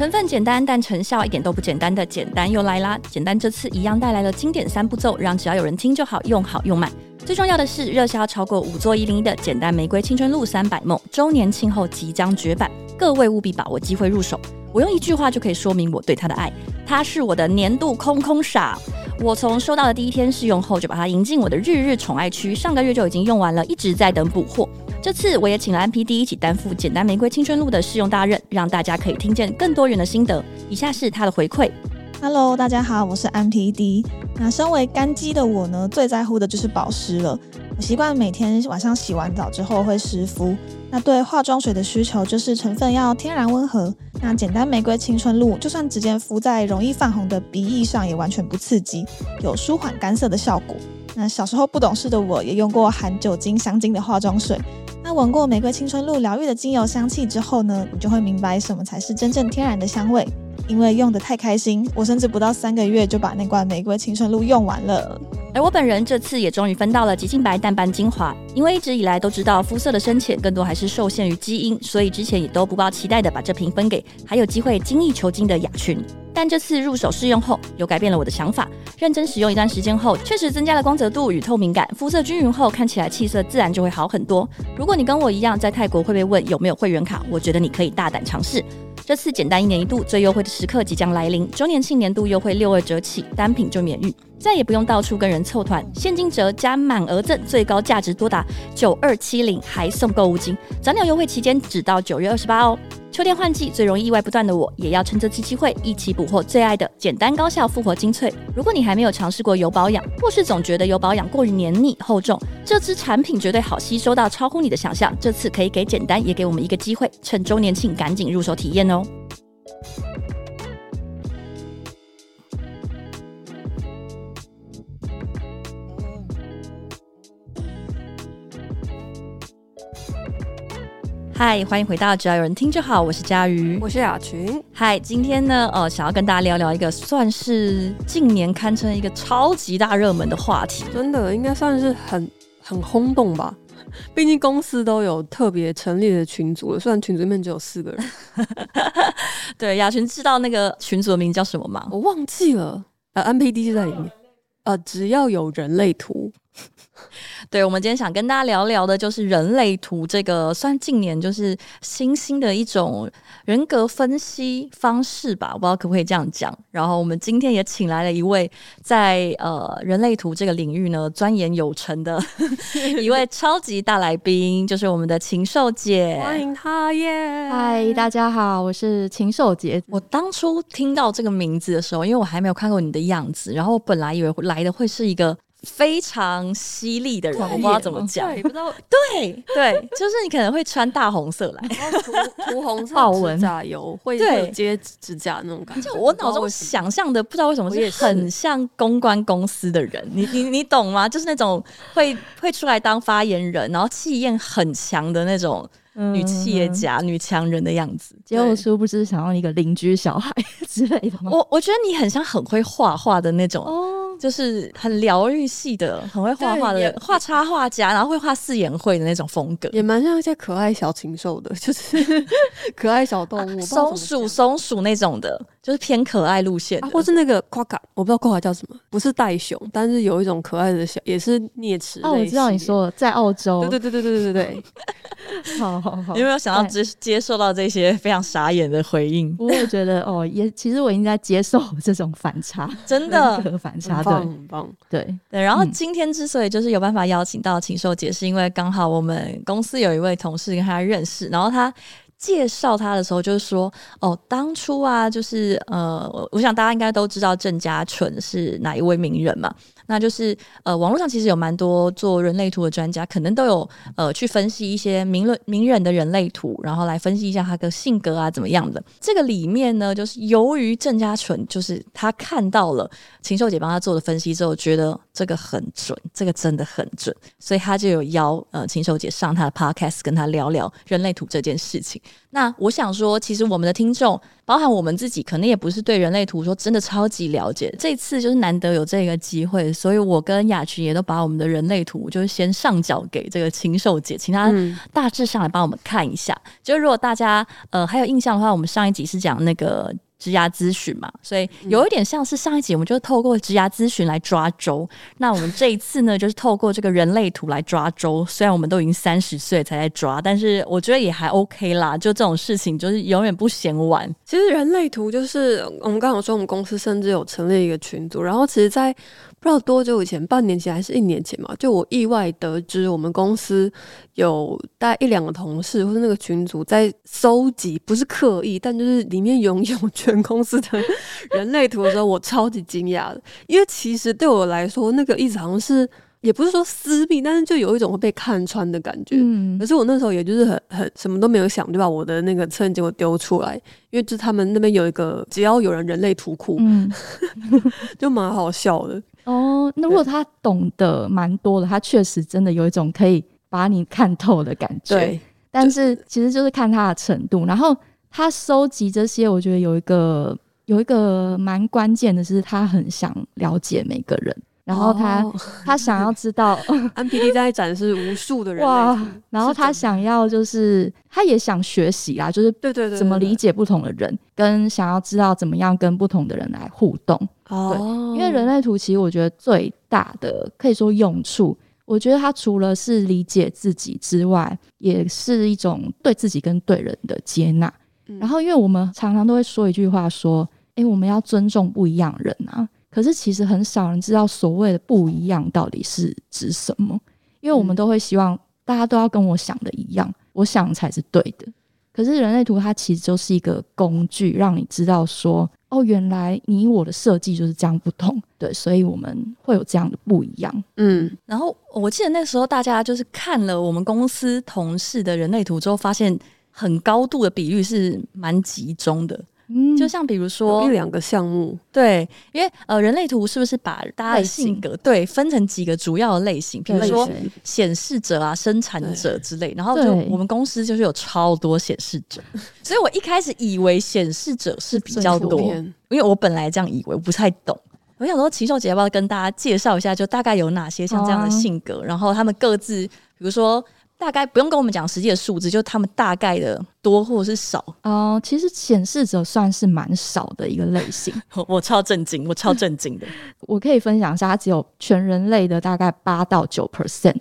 成分简单，但成效一点都不简单的简单又来啦！简单这次一样带来了经典三步骤，让只要有人听就好，用好用满。最重要的是，热销超过五座一零一的简单玫瑰青春露三百梦周年庆后即将绝版，各位务必把握机会入手。我用一句话就可以说明我对它的爱，它是我的年度空空傻。我从收到的第一天试用后，就把它迎进我的日日宠爱区，上个月就已经用完了，一直在等补货。这次我也请了 MPD 一起担负简单玫瑰青春露的试用大任，让大家可以听见更多人的心得。以下是他的回馈：Hello，大家好，我是 MPD。那身为干肌的我呢，最在乎的就是保湿了。我习惯每天晚上洗完澡之后会湿敷。那对化妆水的需求就是成分要天然温和。那简单玫瑰青春露，就算直接敷在容易泛红的鼻翼上，也完全不刺激，有舒缓干涩的效果。那小时候不懂事的我，也用过含酒精、香精的化妆水。那闻过玫瑰青春露疗愈的精油香气之后呢，你就会明白什么才是真正天然的香味。因为用得太开心，我甚至不到三个月就把那罐玫瑰青春露用完了。而我本人这次也终于分到了极净白淡斑精华，因为一直以来都知道肤色的深浅更多还是受限于基因，所以之前也都不抱期待的把这瓶分给还有机会精益求精的雅群。但这次入手试用后，又改变了我的想法。认真使用一段时间后，确实增加了光泽度与透明感，肤色均匀后，看起来气色自然就会好很多。如果你跟我一样在泰国会被问有没有会员卡，我觉得你可以大胆尝试。这次简单一年一度最优惠的时刻即将来临，周年庆年度优惠六二折起，单品就免运，再也不用到处跟人凑团，现金折加满额赠，最高价值多达九二七零，还送购物金。早鸟优惠期间只到九月二十八哦。秋天换季最容易意外不断的我，也要趁这次机会一起补货最爱的简单高效复活精粹。如果你还没有尝试过油保养，或是总觉得油保养过于黏腻厚重，这支产品绝对好吸收到超乎你的想象。这次可以给简单，也给我们一个机会，趁周年庆赶紧入手体验哦。嗨，欢迎回到只要有人听就好，我是佳瑜，我是雅群。嗨，今天呢，呃，想要跟大家聊聊一个算是近年堪称一个超级大热门的话题，真的应该算是很很轰动吧。毕竟公司都有特别成立的群组了，虽然群组里面只有四个人。对，雅群知道那个群组的名字叫什么吗？我忘记了。呃，MPD 就在里面。呃，只要有人类图。对，我们今天想跟大家聊聊的，就是人类图这个算近年就是新兴的一种人格分析方式吧，我不知道可不可以这样讲。然后我们今天也请来了一位在呃人类图这个领域呢钻研有成的 一位超级大来宾，就是我们的禽兽姐，欢迎她耶！嗨，大家好，我是禽兽姐。我当初听到这个名字的时候，因为我还没有看过你的样子，然后我本来以为来的会是一个。非常犀利的人，我不知道怎么讲，对，不知道，对对，就是你可能会穿大红色来，然后涂涂红色指甲油，会会接指甲那种感觉。我脑中想象的不知道为什么是很像公关公司的人，你你你懂吗？就是那种会会出来当发言人，然后气焰很强的那种女企业家、嗯、女强人的样子。结果殊不知想要一个邻居小孩之类的吗？我我觉得你很像很会画画的那种。哦就是很疗愈系的，很会画画的画插画家，然后会画四眼会的那种风格，也蛮像一些可爱小禽兽的，就是可爱小动物，松鼠、松鼠那种的。就是偏可爱路线，或是那个夸卡，我不知道夸卡叫什么，不是袋熊，但是有一种可爱的小，也是啮齿。哦，我知道你说的在澳洲，对对对对对对对对。好好好，你有没有想要接接受到这些非常傻眼的回应？我也觉得哦，也其实我应该接受这种反差，真的反差，对，很棒，对对。然后今天之所以就是有办法邀请到禽兽姐，是因为刚好我们公司有一位同事跟他认识，然后他。介绍他的时候，就是说，哦，当初啊，就是呃，我想大家应该都知道郑家纯是哪一位名人嘛。那就是呃，网络上其实有蛮多做人类图的专家，可能都有呃去分析一些名人名人的人类图，然后来分析一下他的性格啊怎么样的。这个里面呢，就是由于郑家纯，就是他看到了禽兽姐帮他做的分析之后，觉得这个很准，这个真的很准，所以他就有邀呃禽兽姐上他的 podcast 跟他聊聊人类图这件事情。那我想说，其实我们的听众。包含我们自己，可能也不是对人类图说真的超级了解。这次就是难得有这个机会，所以我跟雅群也都把我们的人类图就是先上缴给这个禽兽姐，请她大致上来帮我们看一下。嗯、就如果大家呃还有印象的话，我们上一集是讲那个。职涯咨询嘛，所以有一点像是上一集，我们就透过职涯咨询来抓周。那我们这一次呢，就是透过这个人类图来抓周。虽然我们都已经三十岁才在抓，但是我觉得也还 OK 啦。就这种事情，就是永远不嫌晚。其实人类图就是我们刚好说，我们公司甚至有成立一个群组，然后其实，在不知道多久以前，半年前还是一年前嘛，就我意外得知，我们公司有大概一两个同事或是那个群组在搜集，不是刻意，但就是里面拥有全公司的人类图的时候，我超级惊讶的，因为其实对我来说，那个意思好像是也不是说私密，但是就有一种会被看穿的感觉。嗯，可是我那时候也就是很很什么都没有想，就把我的那个测验结果丢出来，因为就是他们那边有一个只要有人人类图库，嗯，就蛮好笑的。哦，那如果他懂得蛮多的，他确实真的有一种可以把你看透的感觉。对，但是其实就是看他的程度。然后他收集这些，我觉得有一个有一个蛮关键的是，他很想了解每个人。然后他、哦、他想要知道，MPD 在展示无数的人哇，然后他想要就是他也想学习啊，就是对对对，怎么理解不同的人，跟想要知道怎么样跟不同的人来互动。哦，对，因为人类图其实我觉得最大的可以说用处，我觉得它除了是理解自己之外，也是一种对自己跟对人的接纳。嗯、然后，因为我们常常都会说一句话，说：“诶，我们要尊重不一样人啊。”可是其实很少人知道所谓的不一样到底是指什么，因为我们都会希望大家都要跟我想的一样，我想才是对的。可是人类图它其实就是一个工具，让你知道说，哦，原来你我的设计就是这样不同，对，所以我们会有这样的不一样。嗯，然后我记得那时候大家就是看了我们公司同事的人类图之后，发现很高度的比率是蛮集中的。嗯，就像比如说一两个项目，对，因为呃，人类图是不是把大家的性格对分成几个主要的类型，比如说显示者啊、生产者之类，然后就我们公司就是有超多显示者，所以我一开始以为显示者是比较多，因为我本来这样以为，我不太懂。我想说，禽兽姐要不要跟大家介绍一下，就大概有哪些像这样的性格，然后他们各自，比如说。大概不用跟我们讲实际的数字，就他们大概的多或者是少。哦、呃，其实显示者算是蛮少的一个类型。我，我超震惊，我超震惊的。我可以分享一下，它只有全人类的大概八到九 percent，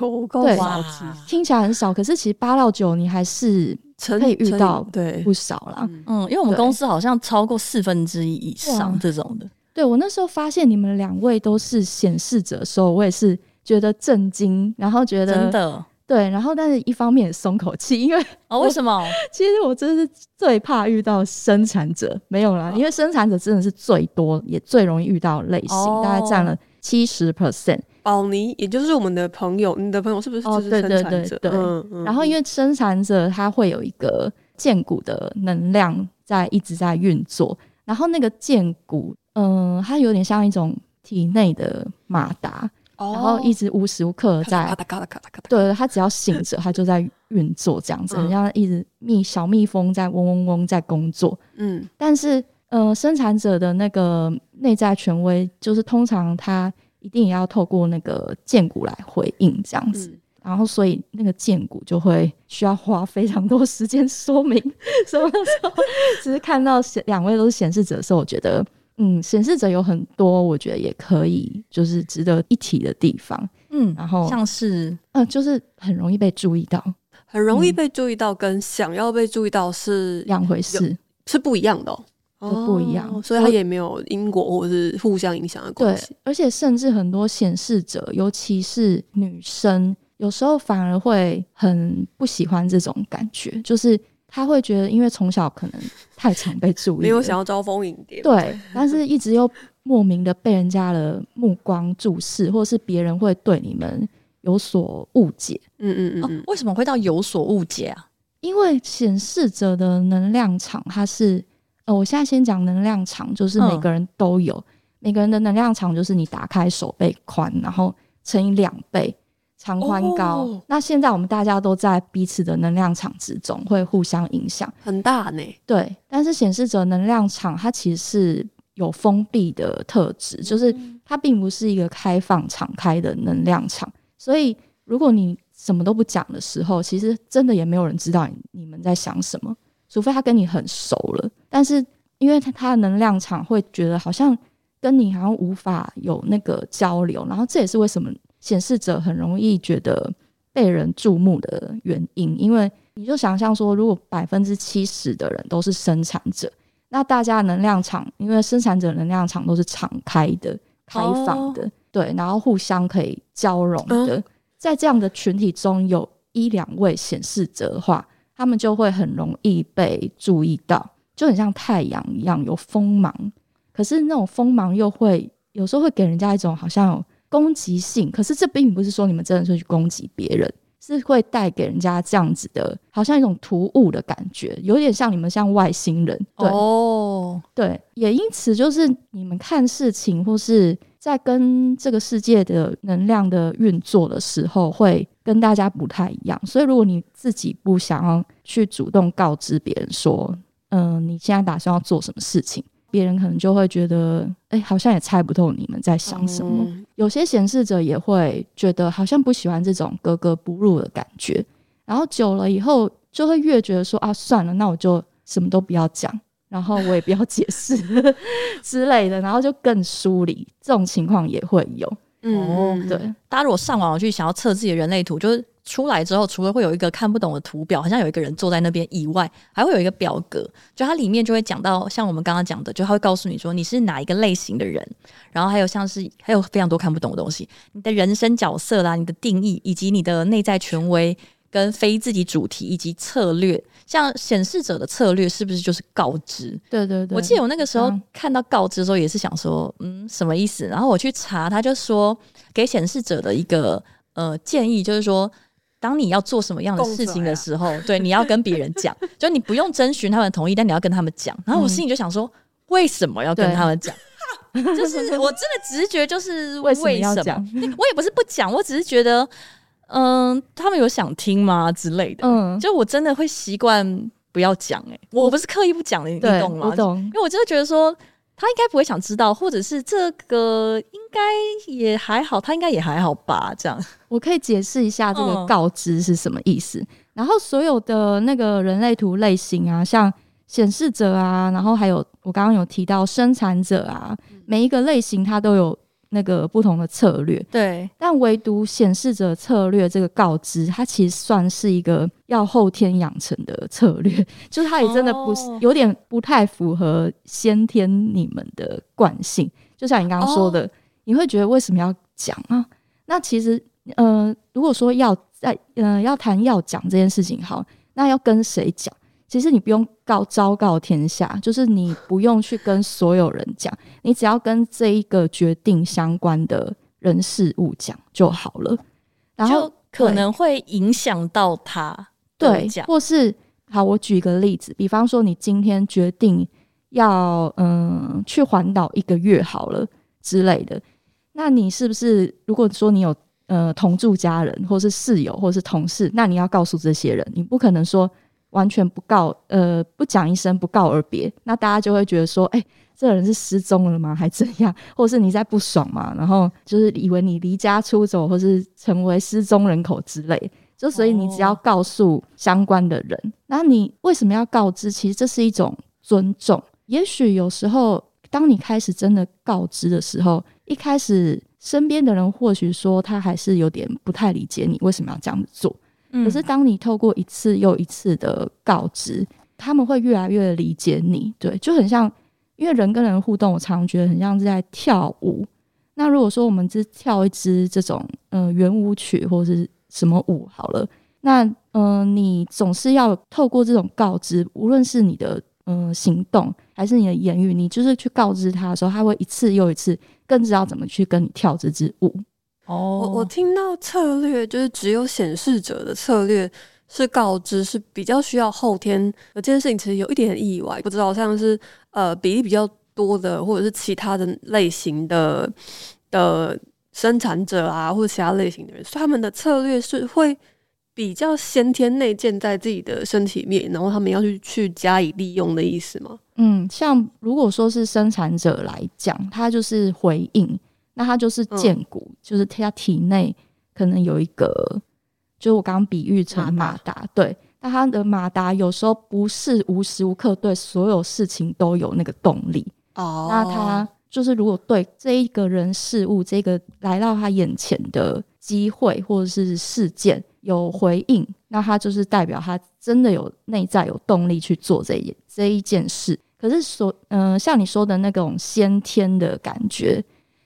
有够少。听起来很少，可是其实八到九你还是可以遇到，对，不少啦。嗯，因为我们公司好像超过四分之一以上这种的。对，我那时候发现你们两位都是显示者的时候，我也是觉得震惊，然后觉得真的。对，然后但是一方面也松口气，因为哦，为什么？其实我真是最怕遇到生产者，没有啦，哦、因为生产者真的是最多也最容易遇到类型，哦、大概占了七十 percent。宝妮，也就是我们的朋友，你的朋友是不是就是生产者？对对对对。嗯嗯、然后因为生产者他会有一个荐骨的能量在一直在运作，然后那个荐骨，嗯、呃，它有点像一种体内的马达。然后一直无时无刻在，对，他只要醒着，他就在运作，这样子，很像一直蜜小蜜蜂在嗡嗡嗡在工作。嗯，但是呃，生产者的那个内在权威，就是通常他一定也要透过那个荐骨来回应这样子，然后所以那个荐股就会需要花非常多时间说明。所以那时候只是看到两位都是显示者的时候，我觉得。嗯，显示者有很多，我觉得也可以，就是值得一提的地方。嗯，然后像是，嗯，就是很容易被注意到，很容易被注意到，跟想要被注意到是两回事，是不一样的哦，就不一样，哦，所以它也没有因果或者是互相影响的关系。对，而且甚至很多显示者，尤其是女生，有时候反而会很不喜欢这种感觉，就是。他会觉得，因为从小可能太常被注意，没有想要招蜂引蝶，对，但是一直又莫名的被人家的目光注视，或是别人会对你们有所误解。嗯嗯嗯、哦，为什么会到有所误解啊？因为显示者的能量场，它是呃，我现在先讲能量场，就是每个人都有，嗯、每个人的能量场就是你打开手背宽，然后乘以两倍。长宽高，哦、那现在我们大家都在彼此的能量场之中，会互相影响，很大呢。对，但是显示者能量场它其实是有封闭的特质，就是它并不是一个开放敞开的能量场。所以，如果你什么都不讲的时候，其实真的也没有人知道你你们在想什么，除非他跟你很熟了。但是，因为他他的能量场会觉得好像跟你好像无法有那个交流，然后这也是为什么显示者很容易觉得被人注目的原因。因为你就想象说，如果百分之七十的人都是生产者，那大家能量场，因为生产者能量场都是敞开的、开放的。哦对，然后互相可以交融的，嗯、在这样的群体中有一两位显示者的话，他们就会很容易被注意到，就很像太阳一样有锋芒。可是那种锋芒又会有时候会给人家一种好像有攻击性，可是这并不是说你们真的是去攻击别人。是会带给人家这样子的，好像一种突兀的感觉，有点像你们像外星人。对哦，对，也因此就是你们看事情或是在跟这个世界的能量的运作的时候，会跟大家不太一样。所以如果你自己不想要去主动告知别人说，嗯、呃，你现在打算要做什么事情。别人可能就会觉得，哎、欸，好像也猜不透你们在想什么。嗯、有些显示者也会觉得，好像不喜欢这种格格不入的感觉。然后久了以后，就会越觉得说，啊，算了，那我就什么都不要讲，然后我也不要解释 之类的，然后就更疏离。这种情况也会有。嗯，对。大家如果上网去想要测自己的人类图，就是。出来之后，除了会有一个看不懂的图表，好像有一个人坐在那边以外，还会有一个表格，就它里面就会讲到，像我们刚刚讲的，就它会告诉你说你是哪一个类型的人，然后还有像是还有非常多看不懂的东西，你的人生角色啦，你的定义，以及你的内在权威跟非自己主题以及策略，像显示者的策略是不是就是告知？对对对，我记得我那个时候看到告知的时候也是想说，嗯，什么意思？然后我去查，他就说给显示者的一个呃建议就是说。当你要做什么样的事情的时候，对，你要跟别人讲，就你不用征询他们同意，但你要跟他们讲。然后我心里就想说，为什么要跟他们讲？就是我真的直觉就是 为什么？要讲？我也不是不讲，我只是觉得，嗯，他们有想听吗之类的？嗯，就我真的会习惯不要讲。哎，我不是刻意不讲的，你懂吗？懂。因为我真的觉得说。他应该不会想知道，或者是这个应该也还好，他应该也还好吧？这样，我可以解释一下这个告知是什么意思。嗯、然后所有的那个人类图类型啊，像显示者啊，然后还有我刚刚有提到生产者啊，每一个类型它都有。那个不同的策略，对，但唯独显示者策略这个告知，它其实算是一个要后天养成的策略，就是它也真的不是、哦、有点不太符合先天你们的惯性。就像你刚刚说的，哦、你会觉得为什么要讲啊？那其实，呃，如果说要在呃要谈要讲这件事情，好，那要跟谁讲？其实你不用告昭告天下，就是你不用去跟所有人讲，你只要跟这一个决定相关的人事物讲就好了。然后可能会影响到他，对，或是好，我举一个例子，比方说你今天决定要嗯去环岛一个月好了之类的，那你是不是如果说你有呃同住家人，或是室友，或是同事，那你要告诉这些人，你不可能说。完全不告，呃，不讲一声，不告而别，那大家就会觉得说，哎、这个人是失踪了吗？还怎样？或者是你在不爽吗？然后就是以为你离家出走，或是成为失踪人口之类。就所以你只要告诉相关的人，那、你为什么要告知？其实这是一种尊重。也许有时候，当你开始真的告知的时候，一开始身边的人或许说他还是有点不太理解你为什么要这样做。可是，当你透过一次又一次的告知，他们会越来越理解你。对，就很像，因为人跟人互动，我常常觉得很像是在跳舞。那如果说我们只跳一支这种呃圆舞曲或者是什么舞好了，那嗯、呃，你总是要透过这种告知，无论是你的嗯、呃、行动还是你的言语，你就是去告知他的时候，他会一次又一次更知道怎么去跟你跳这支舞。哦，我我听到策略就是只有显示者的策略是告知是比较需要后天，这件事情其实有一点意外，不知道像是呃比例比较多的或者是其他的类型的的生产者啊，或者其他类型的人，所以他们的策略是会比较先天内建在自己的身体里面，然后他们要去去加以利用的意思吗？嗯，像如果说是生产者来讲，他就是回应，那他就是荐骨，嗯、就是他体内可能有一个，就是我刚刚比喻成马达，对，那他的马达有时候不是无时无刻对所有事情都有那个动力哦，那他就是如果对这一个人事物，这个来到他眼前的机会或者是事件。有回应，那他就是代表他真的有内在有动力去做这一这一件事。可是所，嗯、呃，像你说的那种先天的感觉，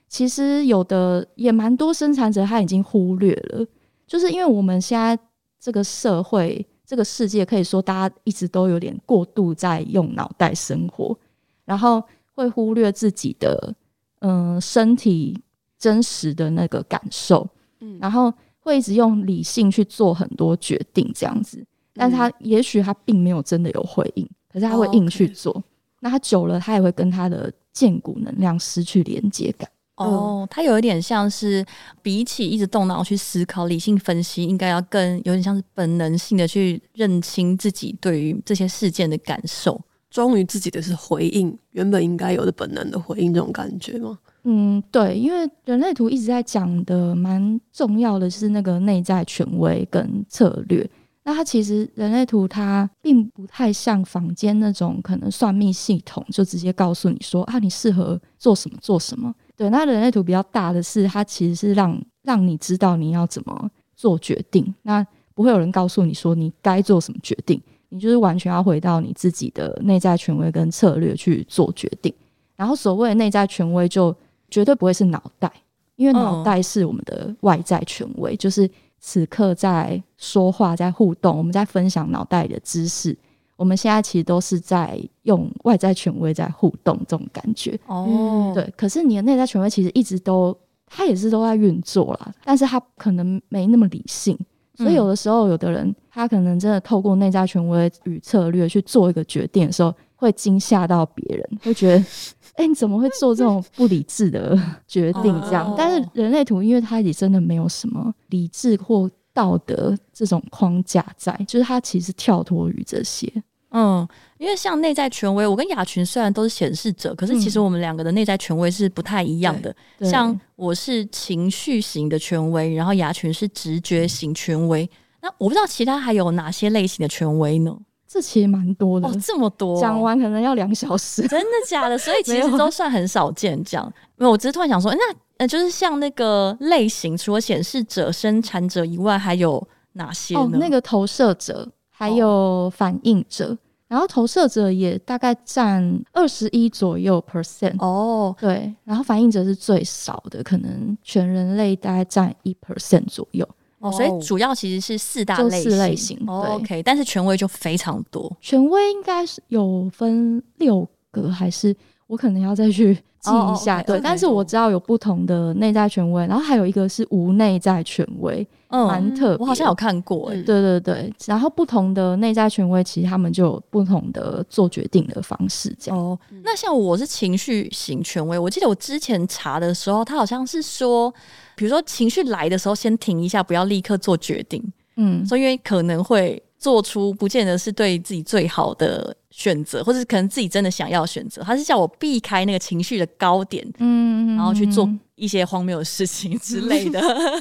其实有的也蛮多生产者他已经忽略了，就是因为我们现在这个社会、这个世界，可以说大家一直都有点过度在用脑袋生活，然后会忽略自己的嗯、呃、身体真实的那个感受，嗯，然后。会一直用理性去做很多决定，这样子，但是他也许他并没有真的有回应，可是他会硬去做。Oh, okay. 那他久了，他也会跟他的荐骨能量失去连接感。哦，它有一点像是比起一直动脑去思考、理性分析，应该要更有点像是本能性的去认清自己对于这些事件的感受，忠于自己的是回应原本应该有的本能的回应，这种感觉吗？嗯，对，因为人类图一直在讲的蛮重要的是那个内在权威跟策略。那它其实人类图它并不太像坊间那种可能算命系统，就直接告诉你说啊，你适合做什么做什么。对，那人类图比较大的是，它其实是让让你知道你要怎么做决定。那不会有人告诉你说你该做什么决定，你就是完全要回到你自己的内在权威跟策略去做决定。然后所谓的内在权威就绝对不会是脑袋，因为脑袋是我们的外在权威，嗯、就是此刻在说话、在互动，我们在分享脑袋里的知识。我们现在其实都是在用外在权威在互动，这种感觉。哦，对。可是你的内在权威其实一直都，它也是都在运作啦，但是它可能没那么理性，所以有的时候，有的人他可能真的透过内在权威与策略去做一个决定的时候，会惊吓到别人，会觉得。哎、欸，你怎么会做这种不理智的决定？这样，但是人类图，因为它也真的没有什么理智或道德这种框架在，就是它其实跳脱于这些。嗯，因为像内在权威，我跟雅群虽然都是显示者，可是其实我们两个的内在权威是不太一样的。嗯、像我是情绪型的权威，然后雅群是直觉型权威。那我不知道其他还有哪些类型的权威呢？这其实蛮多的哦，这么多，讲完可能要两小时，真的假的？所以 其实都算很少见。这样，没有，我只是突然想说，那呃，就是像那个类型，除了显示者、生产者以外，还有哪些呢？哦，那个投射者，还有反应者，哦、然后投射者也大概占二十一左右 percent 哦，对，然后反应者是最少的，可能全人类大概占一 percent 左右。哦，所以主要其实是四大类型，四类型。哦，OK，但是权威就非常多。权威应该是有分六个，还是我可能要再去记一下？对，okay, 但是我知道有不同的内在权威，然后还有一个是无内在权威，嗯，蛮特别。我好像有看过，对对对。然后不同的内在权威，其实他们就有不同的做决定的方式，这样。哦，那像我是情绪型权威，我记得我之前查的时候，他好像是说。比如说情绪来的时候，先停一下，不要立刻做决定。嗯，所以因为可能会做出不见得是对自己最好的选择，或者是可能自己真的想要选择。他是叫我避开那个情绪的高点，嗯，然后去做一些荒谬的事情之类的。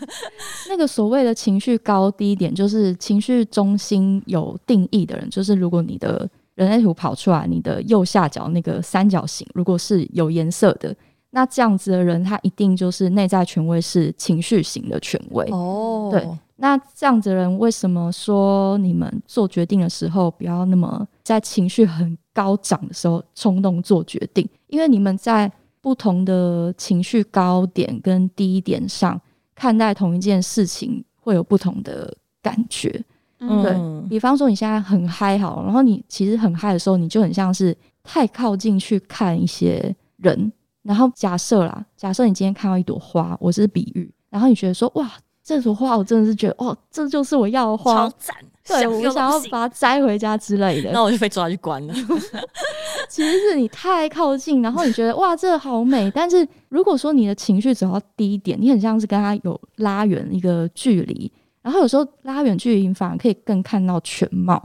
那个所谓的情绪高低点，就是情绪中心有定义的人，就是如果你的人类图跑出来，你的右下角那个三角形，如果是有颜色的。那这样子的人，他一定就是内在权威是情绪型的权威哦。对，那这样子的人，为什么说你们做决定的时候不要那么在情绪很高涨的时候冲动做决定？因为你们在不同的情绪高点跟低点上看待同一件事情，会有不同的感觉。嗯，对，比方说你现在很嗨好，然后你其实很嗨的时候，你就很像是太靠近去看一些人。然后假设啦，假设你今天看到一朵花，我是比喻，然后你觉得说，哇，这朵花我真的是觉得，哦，这就是我要的花，超赞，对，想我想要把它摘回家之类的，那我就被抓去关了。其实是你太靠近，然后你觉得哇，这好美，但是如果说你的情绪只要低一点，你很像是跟它有拉远一个距离。然后有时候拉远距离，反而可以更看到全貌。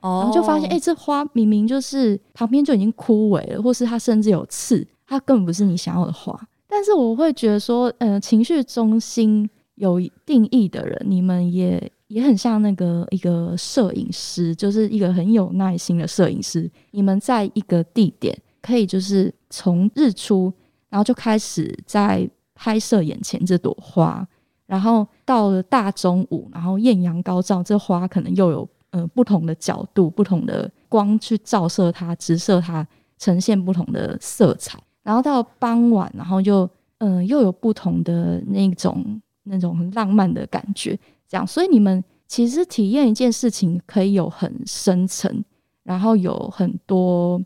哦，然后就发现，哎、欸，这花明明就是旁边就已经枯萎了，或是它甚至有刺，它根本不是你想要的花。但是我会觉得说，呃，情绪中心有定义的人，你们也也很像那个一个摄影师，就是一个很有耐心的摄影师。你们在一个地点，可以就是从日出，然后就开始在拍摄眼前这朵花。然后到了大中午，然后艳阳高照，这花可能又有呃不同的角度、不同的光去照射它、直射它，呈现不同的色彩。然后到傍晚，然后就嗯、呃、又有不同的那种那种很浪漫的感觉。这样，所以你们其实体验一件事情可以有很深层，然后有很多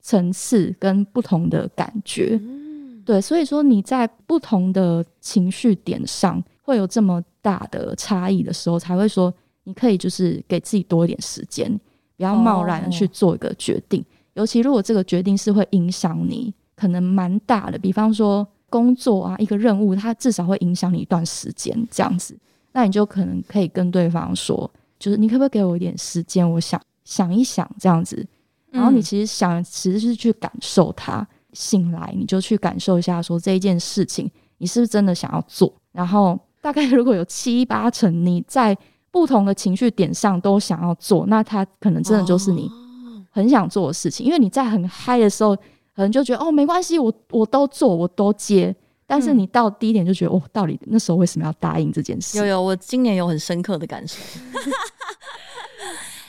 层次跟不同的感觉。对，所以说你在不同的情绪点上。会有这么大的差异的时候，才会说你可以就是给自己多一点时间，不要贸然去做一个决定。Oh. 尤其如果这个决定是会影响你，可能蛮大的。比方说工作啊，一个任务，它至少会影响你一段时间这样子。那你就可能可以跟对方说，就是你可不可以给我一点时间，我想想一想这样子。然后你其实想，其实是去感受它。醒来你就去感受一下，说这一件事情你是不是真的想要做，然后。大概如果有七八成你在不同的情绪点上都想要做，那他可能真的就是你很想做的事情。因为你在很嗨的时候，可能就觉得哦没关系，我我都做，我都接。但是你到第一点就觉得哦，到底那时候为什么要答应这件事？有有，我今年有很深刻的感受。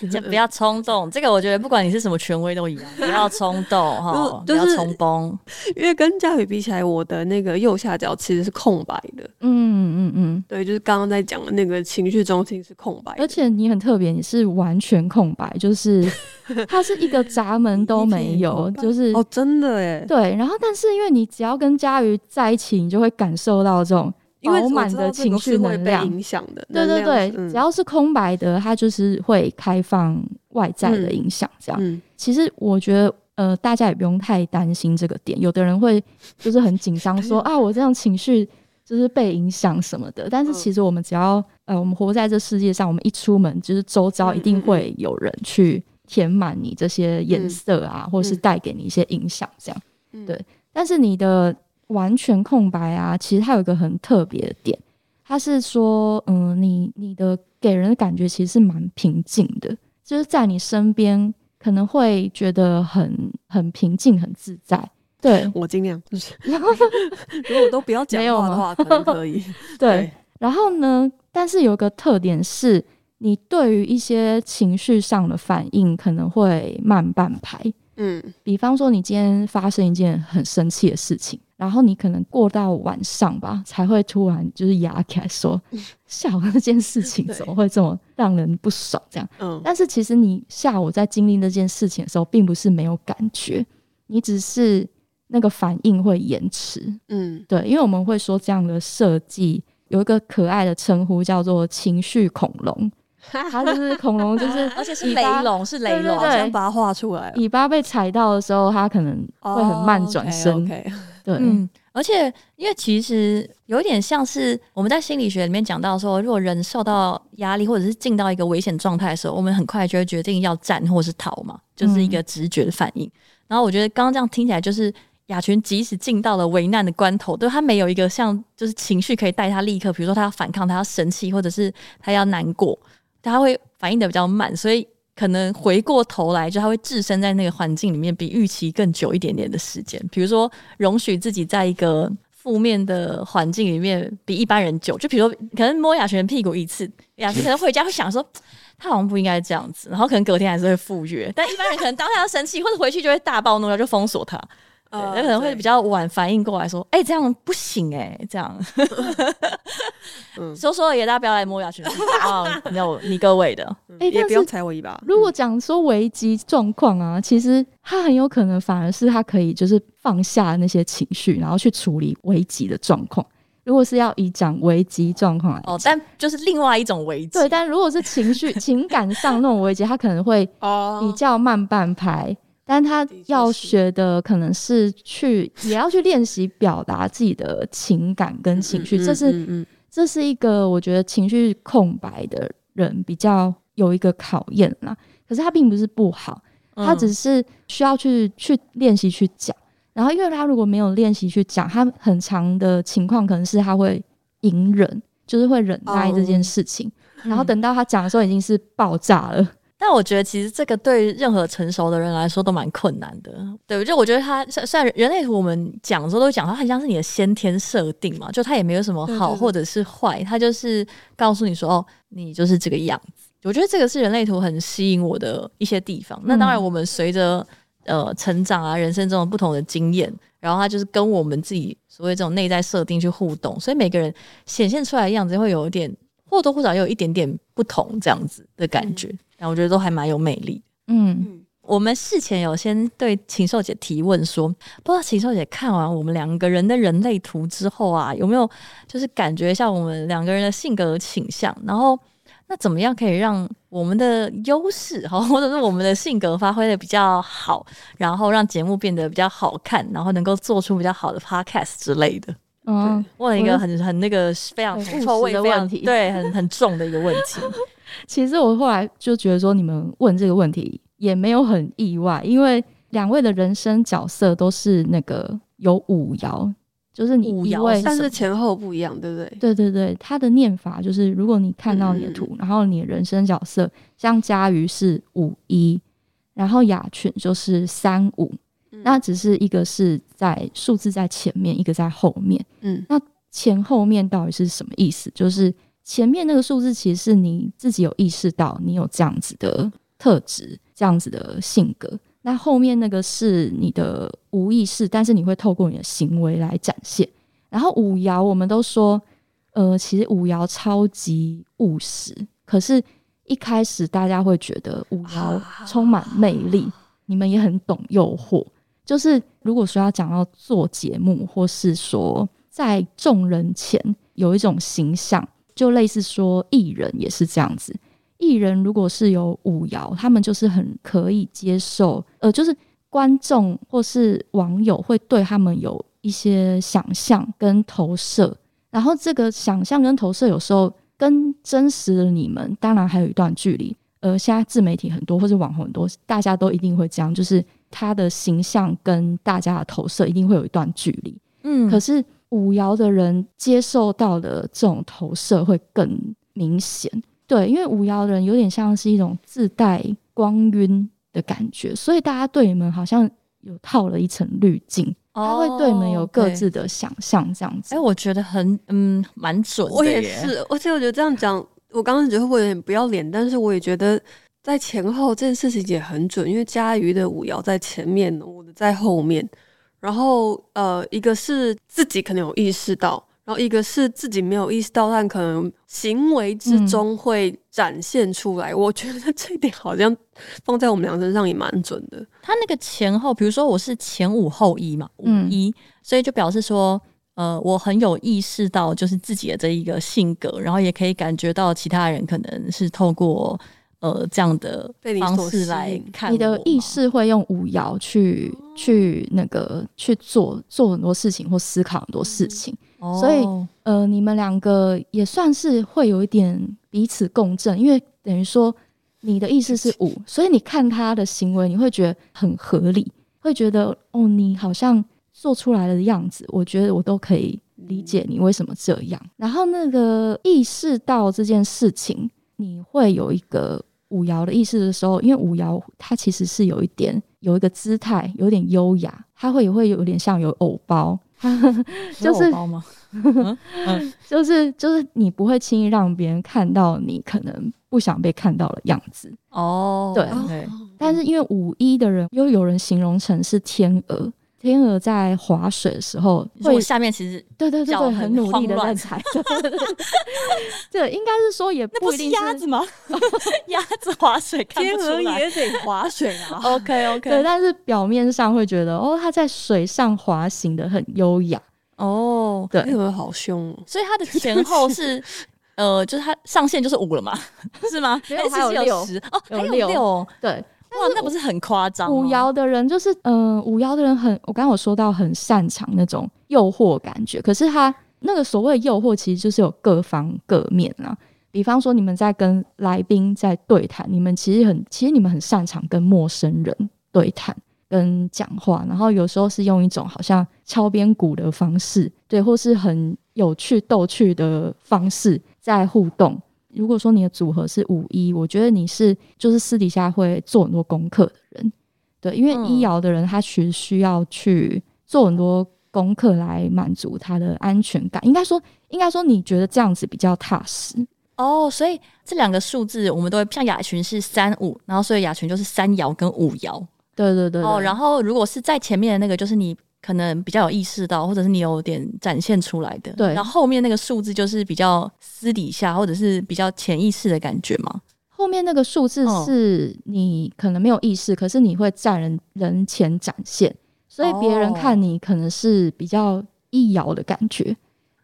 就不要冲动，这个我觉得不管你是什么权威都一样，不要冲动 哈，不要冲崩。因为跟佳宇比起来，我的那个右下角其实是空白的。嗯嗯嗯，对，就是刚刚在讲的那个情绪中心是空白，而且你很特别，你是完全空白，就是 它是一个闸门都没有，就是哦，真的哎。对，然后但是因为你只要跟佳宇在一起，你就会感受到这种。饱满的情绪能量，影响的，对对对，嗯、只要是空白的，它就是会开放外在的影响。这样，其实我觉得，呃，大家也不用太担心这个点。有的人会就是很紧张，说啊，我这样情绪就是被影响什么的。但是其实我们只要呃，我们活在这世界上，我们一出门，就是周遭一定会有人去填满你这些颜色啊，嗯、或是带给你一些影响。这样，嗯、对。但是你的。完全空白啊！其实它有一个很特别的点，它是说，嗯，你你的给人的感觉其实是蛮平静的，就是在你身边可能会觉得很很平静、很自在。对，我尽量就是，如果都不要讲话的话，可能可以。对，对然后呢，但是有个特点是，你对于一些情绪上的反应可能会慢半拍。嗯，比方说你今天发生一件很生气的事情。然后你可能过到晚上吧，才会突然就是牙起来说，下午那件事情 怎么会这么让人不爽？这样，嗯，但是其实你下午在经历那件事情的时候，并不是没有感觉，你只是那个反应会延迟，嗯，对，因为我们会说这样的设计有一个可爱的称呼叫做情绪恐龙，它就是恐龙，就是 而且是雷龙，是雷龙，对，把它画出来，尾巴被踩到的时候，它可能会很慢转身。对，嗯，而且因为其实有一点像是我们在心理学里面讲到说，如果人受到压力或者是进到一个危险状态的时候，我们很快就会决定要战或是逃嘛，就是一个直觉的反应。嗯、然后我觉得刚刚这样听起来，就是雅群即使进到了危难的关头，对他没有一个像就是情绪可以带他立刻，比如说他要反抗，他要生气，或者是他要难过，他会反应的比较慢，所以。可能回过头来，就他会置身在那个环境里面，比预期更久一点点的时间。比如说，容许自己在一个负面的环境里面比一般人久。就比如说，可能摸雅璇屁股一次，雅璇可能回家会想说，他好像不应该这样子，然后可能隔天还是会赴约。但一般人可能当下要生气，或者回去就会大暴怒，然后就封锁他。对，他可能会比较晚反应过来说：“哎、欸，这样不行哎、欸，这样。嗯”说说也大家不要来摸雅群啊！你有你各位的，哎、欸，也不用踩我一把。如果讲说危机状况啊，其实他很有可能反而是他可以就是放下那些情绪，然后去处理危机的状况。如果是要以讲危机状况来哦，但就是另外一种危机。对，但如果是情绪情感上那种危机，他可能会 比较慢半拍。但他要学的可能是去，也要去练习表达自己的情感跟情绪，这是这是一个我觉得情绪空白的人比较有一个考验啦。可是他并不是不好，他只是需要去去练习去讲。然后，因为他如果没有练习去讲，他很长的情况可能是他会隐忍，就是会忍耐这件事情。Oh. 然后等到他讲的时候，已经是爆炸了。但我觉得其实这个对任何成熟的人来说都蛮困难的，对，就我觉得他虽然人类图我们讲的时候都讲，它很像是你的先天设定嘛，就它也没有什么好或者是坏，它就是告诉你说哦，你就是这个样子。我觉得这个是人类图很吸引我的一些地方。那当然，我们随着呃成长啊，人生中的不同的经验，然后它就是跟我们自己所谓这种内在设定去互动，所以每个人显现出来的样子会有一点或多或少有一点点不同这样子的感觉。嗯我觉得都还蛮有魅力。嗯，我们事前有先对禽兽姐提问说，不知道禽兽姐看完我们两个人的人类图之后啊，有没有就是感觉一下我们两个人的性格倾向？然后那怎么样可以让我们的优势哈，或者是我们的性格发挥的比较好，然后让节目变得比较好看，然后能够做出比较好的 podcast 之类的？嗯，问了一个很很那个非常臭味的问题，对，很很重的一个问题。其实我后来就觉得说，你们问这个问题也没有很意外，因为两位的人生角色都是那个有五爻，就是你五爻，但是前后不一样，对不对？对对对，他的念法就是，如果你看到你的图，嗯、然后你的人生角色像嘉瑜是五一，然后雅群就是三五，嗯、那只是一个是在数字在前面，一个在后面。嗯，那前后面到底是什么意思？就是。前面那个数字其实是你自己有意识到你有这样子的特质，这样子的性格。那后面那个是你的无意识，但是你会透过你的行为来展现。然后五爻我们都说，呃，其实五爻超级务实，可是一开始大家会觉得五爻充满魅力，你们也很懂诱惑。就是如果说要讲到做节目，或是说在众人前有一种形象。就类似说，艺人也是这样子。艺人如果是有舞谣，他们就是很可以接受，呃，就是观众或是网友会对他们有一些想象跟投射，然后这个想象跟投射有时候跟真实的你们，当然还有一段距离。呃，现在自媒体很多或是网红很多，大家都一定会这样，就是他的形象跟大家的投射一定会有一段距离。嗯，可是。五爻的人接受到的这种投射会更明显，对，因为五爻的人有点像是一种自带光晕的感觉，所以大家对你们好像有套了一层滤镜，他会对你们有各自的想象，这样子。哎、欸，我觉得很嗯蛮准的，我也是，而且我觉得这样讲，我刚刚觉得会有点不要脸，但是我也觉得在前后这件事情也很准，因为嘉瑜的五爻在前面，我的在后面。然后，呃，一个是自己可能有意识到，然后一个是自己没有意识到，但可能行为之中会展现出来。嗯、我觉得这一点好像放在我们俩身上也蛮准的。他那个前后，比如说我是前五后一嘛，五一，嗯、所以就表示说，呃，我很有意识到就是自己的这一个性格，然后也可以感觉到其他人可能是透过。呃，这样的方式来看，你的意识会用五爻去去那个去做做很多事情或思考很多事情，嗯、所以呃，你们两个也算是会有一点彼此共振，因为等于说你的意识是五，所以你看他的行为，你会觉得很合理，会觉得哦，你好像做出来的样子，我觉得我都可以理解你为什么这样。然后那个意识到这件事情，你会有一个。五爻的意思的时候，因为五爻它其实是有一点有一个姿态，有点优雅，它会也会有点像有藕包，就是包吗？就是就是你不会轻易让别人看到你可能不想被看到的样子哦。对，对，但是因为五一的人又有人形容成是天鹅。天鹅在划水的时候，会下面其实对对对对，很努力的在踩。对，应该是说也不一定是鸭子吗？鸭子划水，天鹅也得划水啊。OK OK，对，但是表面上会觉得哦，它在水上滑行的很优雅。哦，对，天鹅好凶，所以它的前后是呃，就是它上限就是五了嘛，是吗？还有六十哦，还有六，对。哇，那不是很夸张？五爻的人就是，嗯、呃，五爻的人很，我刚刚有说到很擅长那种诱惑感觉，可是他那个所谓诱惑，其实就是有各方各面啊。比方说，你们在跟来宾在对谈，你们其实很，其实你们很擅长跟陌生人对谈跟讲话，然后有时候是用一种好像敲边鼓的方式，对，或是很有趣逗趣的方式在互动。如果说你的组合是五一，我觉得你是就是私底下会做很多功课的人，对，因为一爻的人他其实需要去做很多功课来满足他的安全感。应该说，应该说，你觉得这样子比较踏实哦。所以这两个数字我们都会像雅群是三五，然后所以雅群就是三爻跟五爻。对对对，对。哦，然后如果是在前面的那个，就是你。可能比较有意识到，或者是你有点展现出来的，对。然后后面那个数字就是比较私底下，或者是比较潜意识的感觉嘛？后面那个数字是你可能没有意识，哦、可是你会在人人前展现，所以别人看你可能是比较易遥的感觉，哦、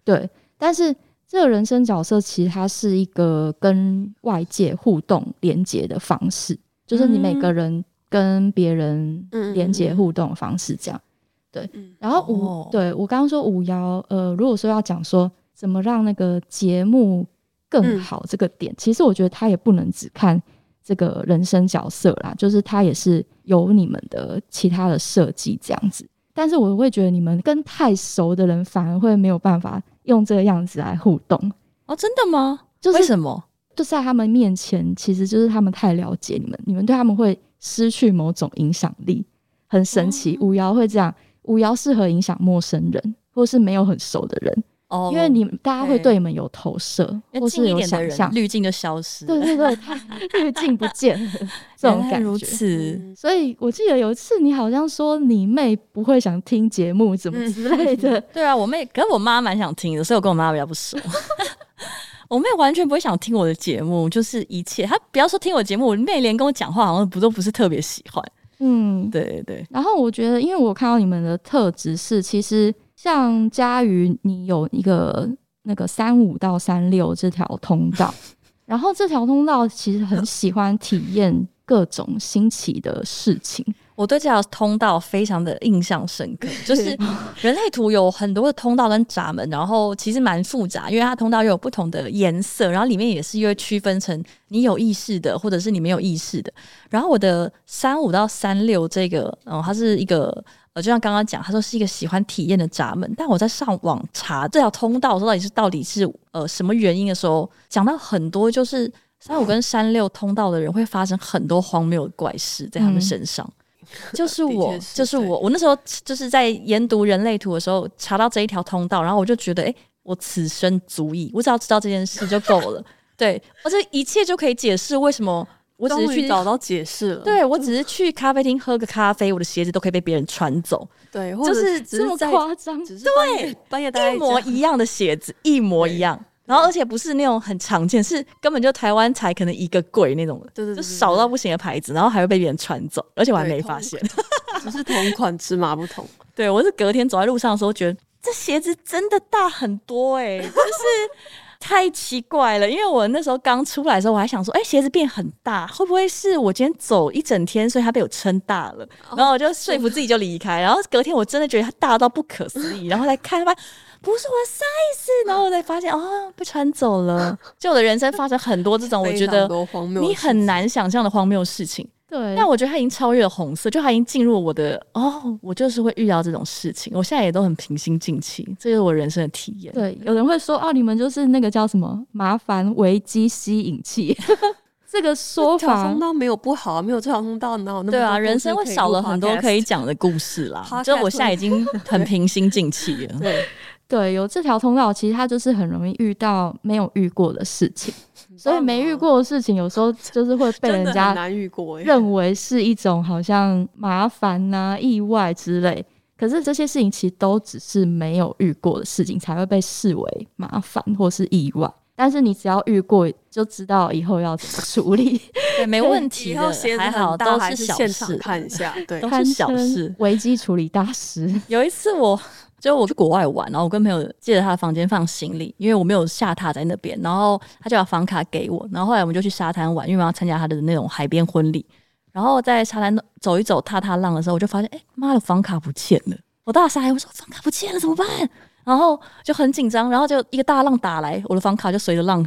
对。但是这个人生角色其实它是一个跟外界互动连接的方式，就是你每个人跟别人连接互动的方式这样。嗯对，然后五、哦、对我刚刚说五爻，呃，如果说要讲说怎么让那个节目更好，这个点、嗯，其实我觉得他也不能只看这个人生角色啦，就是他也是有你们的其他的设计这样子。但是我会觉得你们跟太熟的人反而会没有办法用这个样子来互动哦，真的吗？就是、为什么？就在他们面前，其实就是他们太了解你们，你们对他们会失去某种影响力，很神奇。五、哦、会这样。五爻适合影响陌生人，或是没有很熟的人，哦，因为你大家会对你们有投射，或是有想象，滤镜就消失。对对对，滤镜不见了，这种感觉。如此，所以我记得有一次你好像说你妹不会想听节目，怎么之类的。对啊，我妹，可是我妈蛮想听的，所以我跟我妈比较不熟。我妹完全不会想听我的节目，就是一切，她不要说听我节目，我妹连跟我讲话好像不都不是特别喜欢。嗯，对对对。然后我觉得，因为我看到你们的特质是，其实像佳瑜，你有一个那个三五到三六这条通道，然后这条通道其实很喜欢体验各种新奇的事情。我对这条通道非常的印象深刻，就是 人类图有很多的通道跟闸门，然后其实蛮复杂，因为它通道又有不同的颜色，然后里面也是又会区分成你有意识的，或者是你没有意识的。然后我的三五到三六这个，嗯，它是一个呃，就像刚刚讲，他说是一个喜欢体验的闸门。但我在上网查这条通道说到底是到底是呃什么原因的时候，讲到很多就是三五跟三六通道的人会发生很多荒谬的怪事在他们身上。嗯 就是我，是就是我。我那时候就是在研读人类图的时候，查到这一条通道，然后我就觉得，哎、欸，我此生足矣，我只要知道这件事就够了。对，而这一切就可以解释为什么我只是去找到解释了。对，我只是去咖啡厅喝个咖啡，我的鞋子都可以被别人穿走。对，就是这么夸张。对，半夜一模一样的鞋子，一模一样。然后，而且不是那种很常见，是根本就台湾才可能一个柜那种的，对对，对，就少到不行的牌子，然后还会被别人穿走，而且我还没发现，只是同款尺码不同。对，我是隔天走在路上的时候，觉得这鞋子真的大很多哎、欸，就是太奇怪了。因为我那时候刚出来的时候，我还想说，哎、欸，鞋子变很大，会不会是我今天走一整天，所以它被我撑大了？然后我就说服自己就离开。然后隔天我真的觉得它大到不可思议，然后来看它。不是我的 size，然后我才发现哦，被穿走了。就我的人生发生很多这种，我觉得你很难想象的荒谬事情。对，但我觉得它已经超越了红色，就它已经进入我的哦，我就是会遇到这种事情。我现在也都很平心静气，这就是我人生的体验。对，有人会说哦，你们就是那个叫什么麻烦危机吸引器，这个说法通道没有不好，没有这条通道，哪有那么对啊？人生会少了很多可以讲的故事啦。就我现在已经很平心静气了。对。对，有这条通道，其实它就是很容易遇到没有遇过的事情，所以没遇过的事情，有时候就是会被人家认为是一种好像麻烦呐、啊、意外之类。可是这些事情其实都只是没有遇过的事情，才会被视为麻烦或是意外。但是你只要遇过，就知道以后要怎么处理，对，没问题的，还好都是小事，看一下，对，都是小事，危机处理大师。有一次我。就我去国外玩，然后我跟朋友借着他的房间放行李，因为我没有下榻在那边，然后他就把房卡给我，然后后来我们就去沙滩玩，因为我要参加他的那种海边婚礼，然后在沙滩走一走踏踏浪的时候，我就发现，哎、妈的，房卡不见了！我大傻，我说房卡不见了怎么办？然然后就很紧张，然后就一个大浪打来，我的房卡就随着浪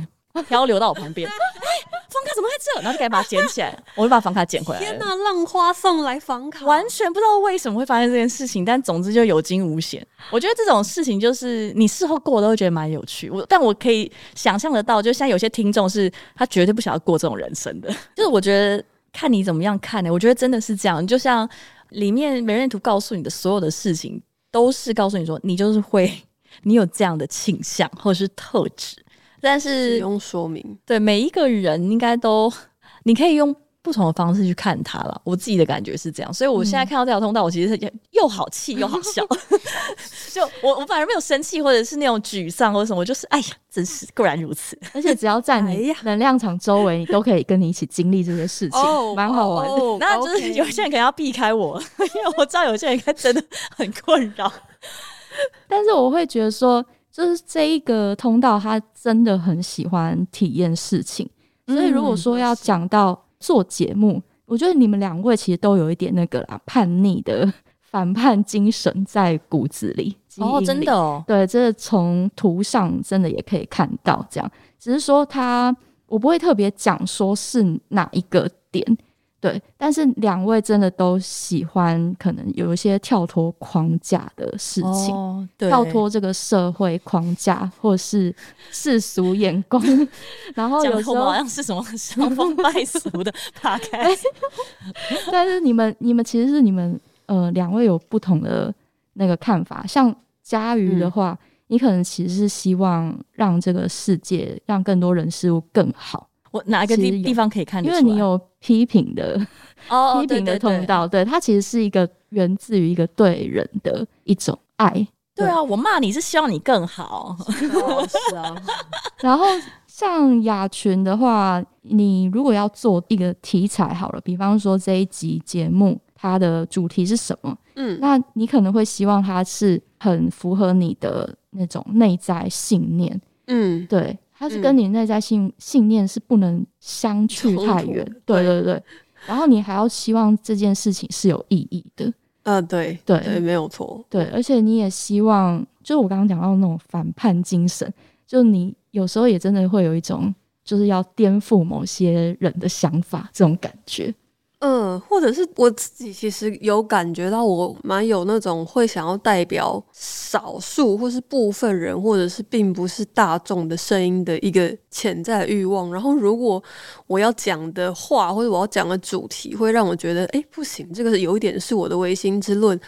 漂流到我旁边。房卡怎么在这？然后就赶紧把它捡起来，我就把房卡捡回来。天哪，浪花送来房卡，完全不知道为什么会发生这件事情，但总之就有惊无险。我觉得这种事情就是你事后过都会觉得蛮有趣。我但我可以想象得到，就像有些听众是他绝对不想要过这种人生的。就是我觉得看你怎么样看呢、欸？我觉得真的是这样。就像里面美人图告诉你的所有的事情，都是告诉你说你就是会，你有这样的倾向或者是特质。但是不用说明，对每一个人应该都，你可以用不同的方式去看他了。我自己的感觉是这样，所以我现在看到这条通道，我其实是又好气又好笑。就我我反而没有生气，或者是那种沮丧或者什么，我就是哎呀，真是固然如此。而且只要在你 能量场周围，你都可以跟你一起经历这些事情，蛮、oh, 好玩的。Oh, 那就是有些人可能要避开我，因为我知道有些人应该真的很困扰。但是我会觉得说。就是这一个通道，他真的很喜欢体验事情，所以如果说要讲到做节目，嗯、我觉得你们两位其实都有一点那个啦，叛逆的反叛精神在骨子里。哦，真的哦，对，这从图上真的也可以看到，这样，只是说他，我不会特别讲说是哪一个点。对，但是两位真的都喜欢，可能有一些跳脱框架的事情，哦、跳脱这个社会框架或是世俗眼光，然后有时候好像是什么伤风败俗的 打开。但是你们，你们其实是你们呃两位有不同的那个看法。像佳瑜的话，嗯、你可能其实是希望让这个世界，让更多人事物更好。我哪一个地地方可以看？因为你有批评的 哦，批评的通道，对，它其实是一个源自于一个对人的一种爱。对啊，我骂你是希望你更好，是啊。然后像雅群的话，你如果要做一个题材好了，比方说这一集节目它的主题是什么？嗯，那你可能会希望它是很符合你的那种内在信念。嗯，对。它是跟你内在信、嗯、信念是不能相去太远，对对对。然后你还要希望这件事情是有意义的，呃，对对对，没有错，对。而且你也希望，就是我刚刚讲到那种反叛精神，就你有时候也真的会有一种，就是要颠覆某些人的想法这种感觉。嗯，或者是我自己其实有感觉到，我蛮有那种会想要代表少数或是部分人，或者是并不是大众的声音的一个潜在欲望。然后，如果我要讲的话，或者我要讲的主题，会让我觉得，哎，不行，这个是有一点是我的唯心之论，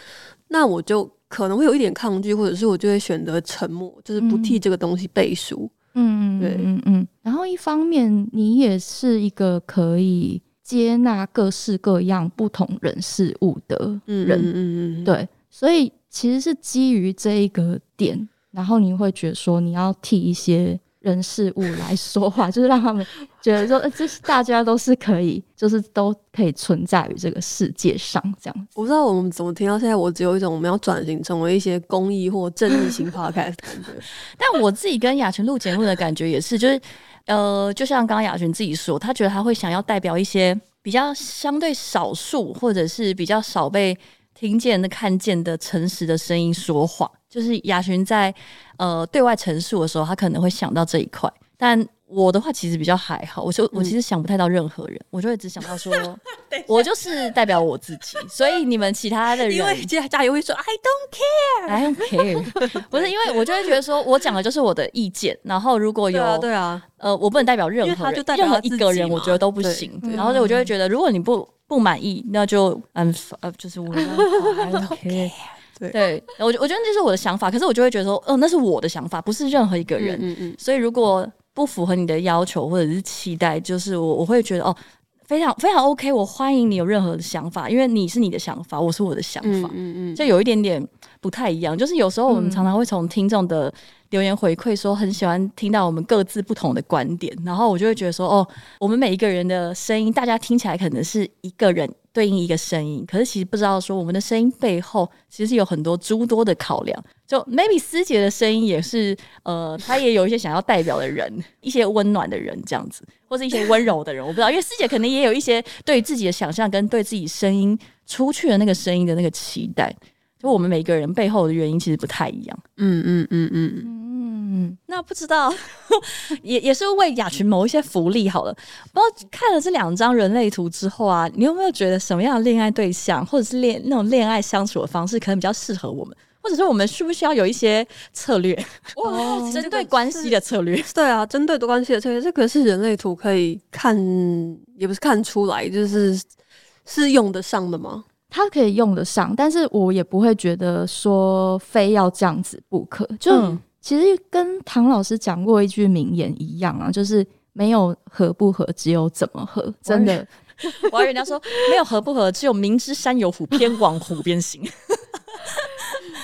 那我就可能会有一点抗拒，或者是我就会选择沉默，就是不替这个东西背书。嗯，对，嗯嗯。然后一方面，你也是一个可以。接纳各式各样不同人事物的人，嗯嗯嗯，对，所以其实是基于这一个点，然后你会觉得说你要替一些人事物来说话，就是让他们觉得说，这是大家都是可以，就是都可以存在于这个世界上这样子。我不知道我们怎么听到现在，我只有一种我们要转型成为一些公益或正义型 podcast 的感觉。但我自己跟雅群录节目的感觉也是，就是。呃，就像刚刚雅群自己说，他觉得他会想要代表一些比较相对少数，或者是比较少被听见的、看见的诚实的声音说话。就是雅群在呃对外陈述的时候，他可能会想到这一块，但。我的话其实比较还好，我就我其实想不太到任何人，嗯、我就会只想到说，我就是代表我自己，所以你们其他的人，因为加油会说 I don't care，I don't care，不是因为我就会觉得说我讲的就是我的意见，然后如果有对啊，对啊呃，我不能代表任何人，任何一个人，我觉得都不行，然后我就会觉得，如果你不不满意，那就嗯。呃，就是我 I don't care，对。对，我我觉得这是我的想法，可是我就会觉得说，哦，那是我的想法，不是任何一个人，嗯嗯，嗯，所以如果。不符合你的要求或者是期待，就是我我会觉得哦，非常非常 OK，我欢迎你有任何的想法，因为你是你的想法，我是我的想法，嗯嗯，嗯，就有一点点不太一样。就是有时候我们常常会从听众的留言回馈说，很喜欢听到我们各自不同的观点，然后我就会觉得说，哦，我们每一个人的声音，大家听起来可能是一个人。对应一个声音，可是其实不知道说我们的声音背后其实有很多诸多的考量。就 maybe 师姐的声音也是，呃，他也有一些想要代表的人，一些温暖的人这样子，或是一些温柔的人，我不知道，因为师姐可能也有一些对自己的想象跟对自己声音出去的那个声音的那个期待。就我们每个人背后的原因其实不太一样。嗯嗯嗯嗯嗯，那不知道 也也是为雅群谋一些福利好了。不知道看了这两张人类图之后啊，你有没有觉得什么样的恋爱对象或者是恋那种恋爱相处的方式可能比较适合我们？或者说我们需不需要有一些策略？哇，针对关系的策略？对啊，针对多关系的策略，这个是人类图可以看，也不是看出来，就是是用得上的吗？它可以用得上，但是我也不会觉得说非要这样子不可。就、嗯、其实跟唐老师讲过一句名言一样啊，就是没有合不合，只有怎么合。真的，我还以为人家说没有合不合，只有明知山有虎，偏往虎边行。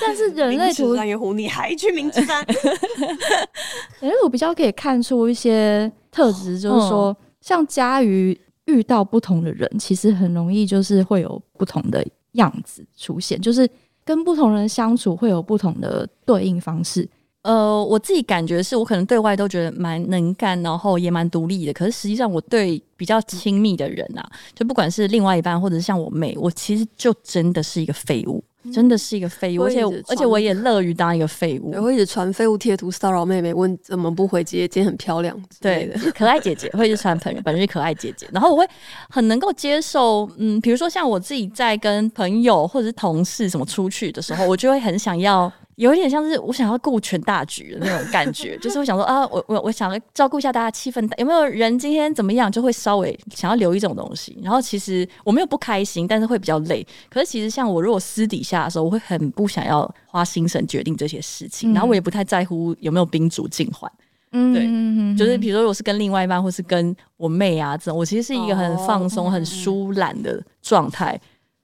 但是人类图，山有虎，你还去明知山？人类图比较可以看出一些特质，就是说，嗯、像家瑜。遇到不同的人，其实很容易就是会有不同的样子出现，就是跟不同人相处会有不同的对应方式。呃，我自己感觉是我可能对外都觉得蛮能干，然后也蛮独立的。可是实际上，我对比较亲密的人啊，就不管是另外一半，或者是像我妹，我其实就真的是一个废物。真的是一个废物，而且而且我也乐于当一个废物。我会一直传废物贴图骚扰妹妹，问怎么不回姐姐，今天很漂亮。对的，可爱姐姐会一直传朋友，本人是可爱姐姐。然后我会很能够接受，嗯，比如说像我自己在跟朋友或者是同事什么出去的时候，我就会很想要。有一点像是我想要顾全大局的那种感觉，就是我想说啊，我我我想要照顾一下大家气氛，有没有人今天怎么样，就会稍微想要留意这种东西。然后其实我没有不开心，但是会比较累。可是其实像我如果私底下的时候，我会很不想要花心神决定这些事情，然后我也不太在乎有没有宾主尽欢。嗯，对，就是比如说我是跟另外一半，或是跟我妹啊这种，我其实是一个很放松、很舒懒的状态。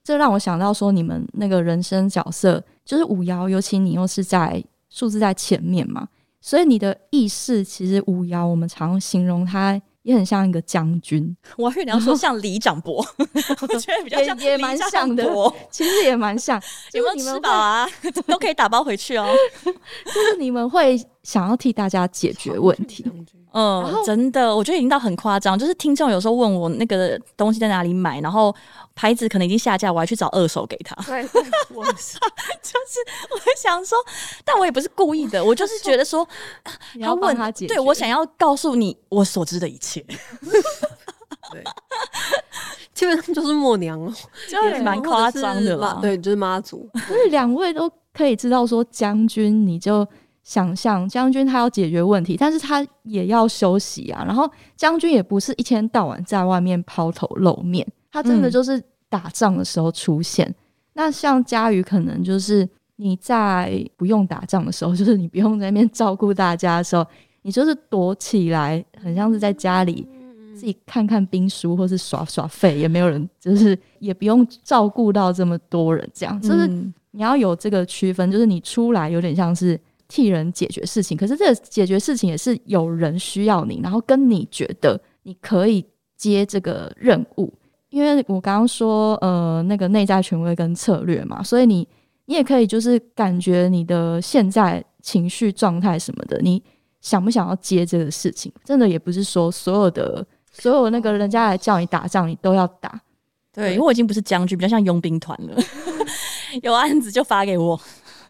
这让我想到说，你们那个人生角色。就是五爻，尤其你又是在数字在前面嘛，所以你的意识其实五爻，我们常形容它也很像一个将军。我还以为你要说像李长伯，我觉得比较像也蛮像的，其实也蛮像。有没有吃饱啊？都可以打包回去哦。就是你们会想要替大家解决问题。嗯，然后真的，我觉得已经到很夸张。就是听众有时候问我那个东西在哪里买，然后牌子可能已经下架，我还去找二手给他。对，对，我是就是我想说，但我也不是故意的，我就是觉得说，你要问他解决。对，我想要告诉你我所知的一切。对，基本上就是默娘哦，就是蛮夸张的嘛。对，就是妈祖。所以两位都可以知道说，将军你就。想象将军他要解决问题，但是他也要休息啊。然后将军也不是一天到晚在外面抛头露面，他真的就是打仗的时候出现。嗯、那像佳瑜，可能就是你在不用打仗的时候，就是你不用在那边照顾大家的时候，你就是躲起来，很像是在家里自己看看兵书，或是耍耍废，也没有人，就是也不用照顾到这么多人。这样就是你要有这个区分，就是你出来有点像是。替人解决事情，可是这解决事情也是有人需要你，然后跟你觉得你可以接这个任务。因为我刚刚说，呃，那个内在权威跟策略嘛，所以你你也可以就是感觉你的现在情绪状态什么的，你想不想要接这个事情？真的也不是说所有的所有那个人家来叫你打仗，你都要打。对，因为我已经不是将军，比较像佣兵团了，有案子就发给我。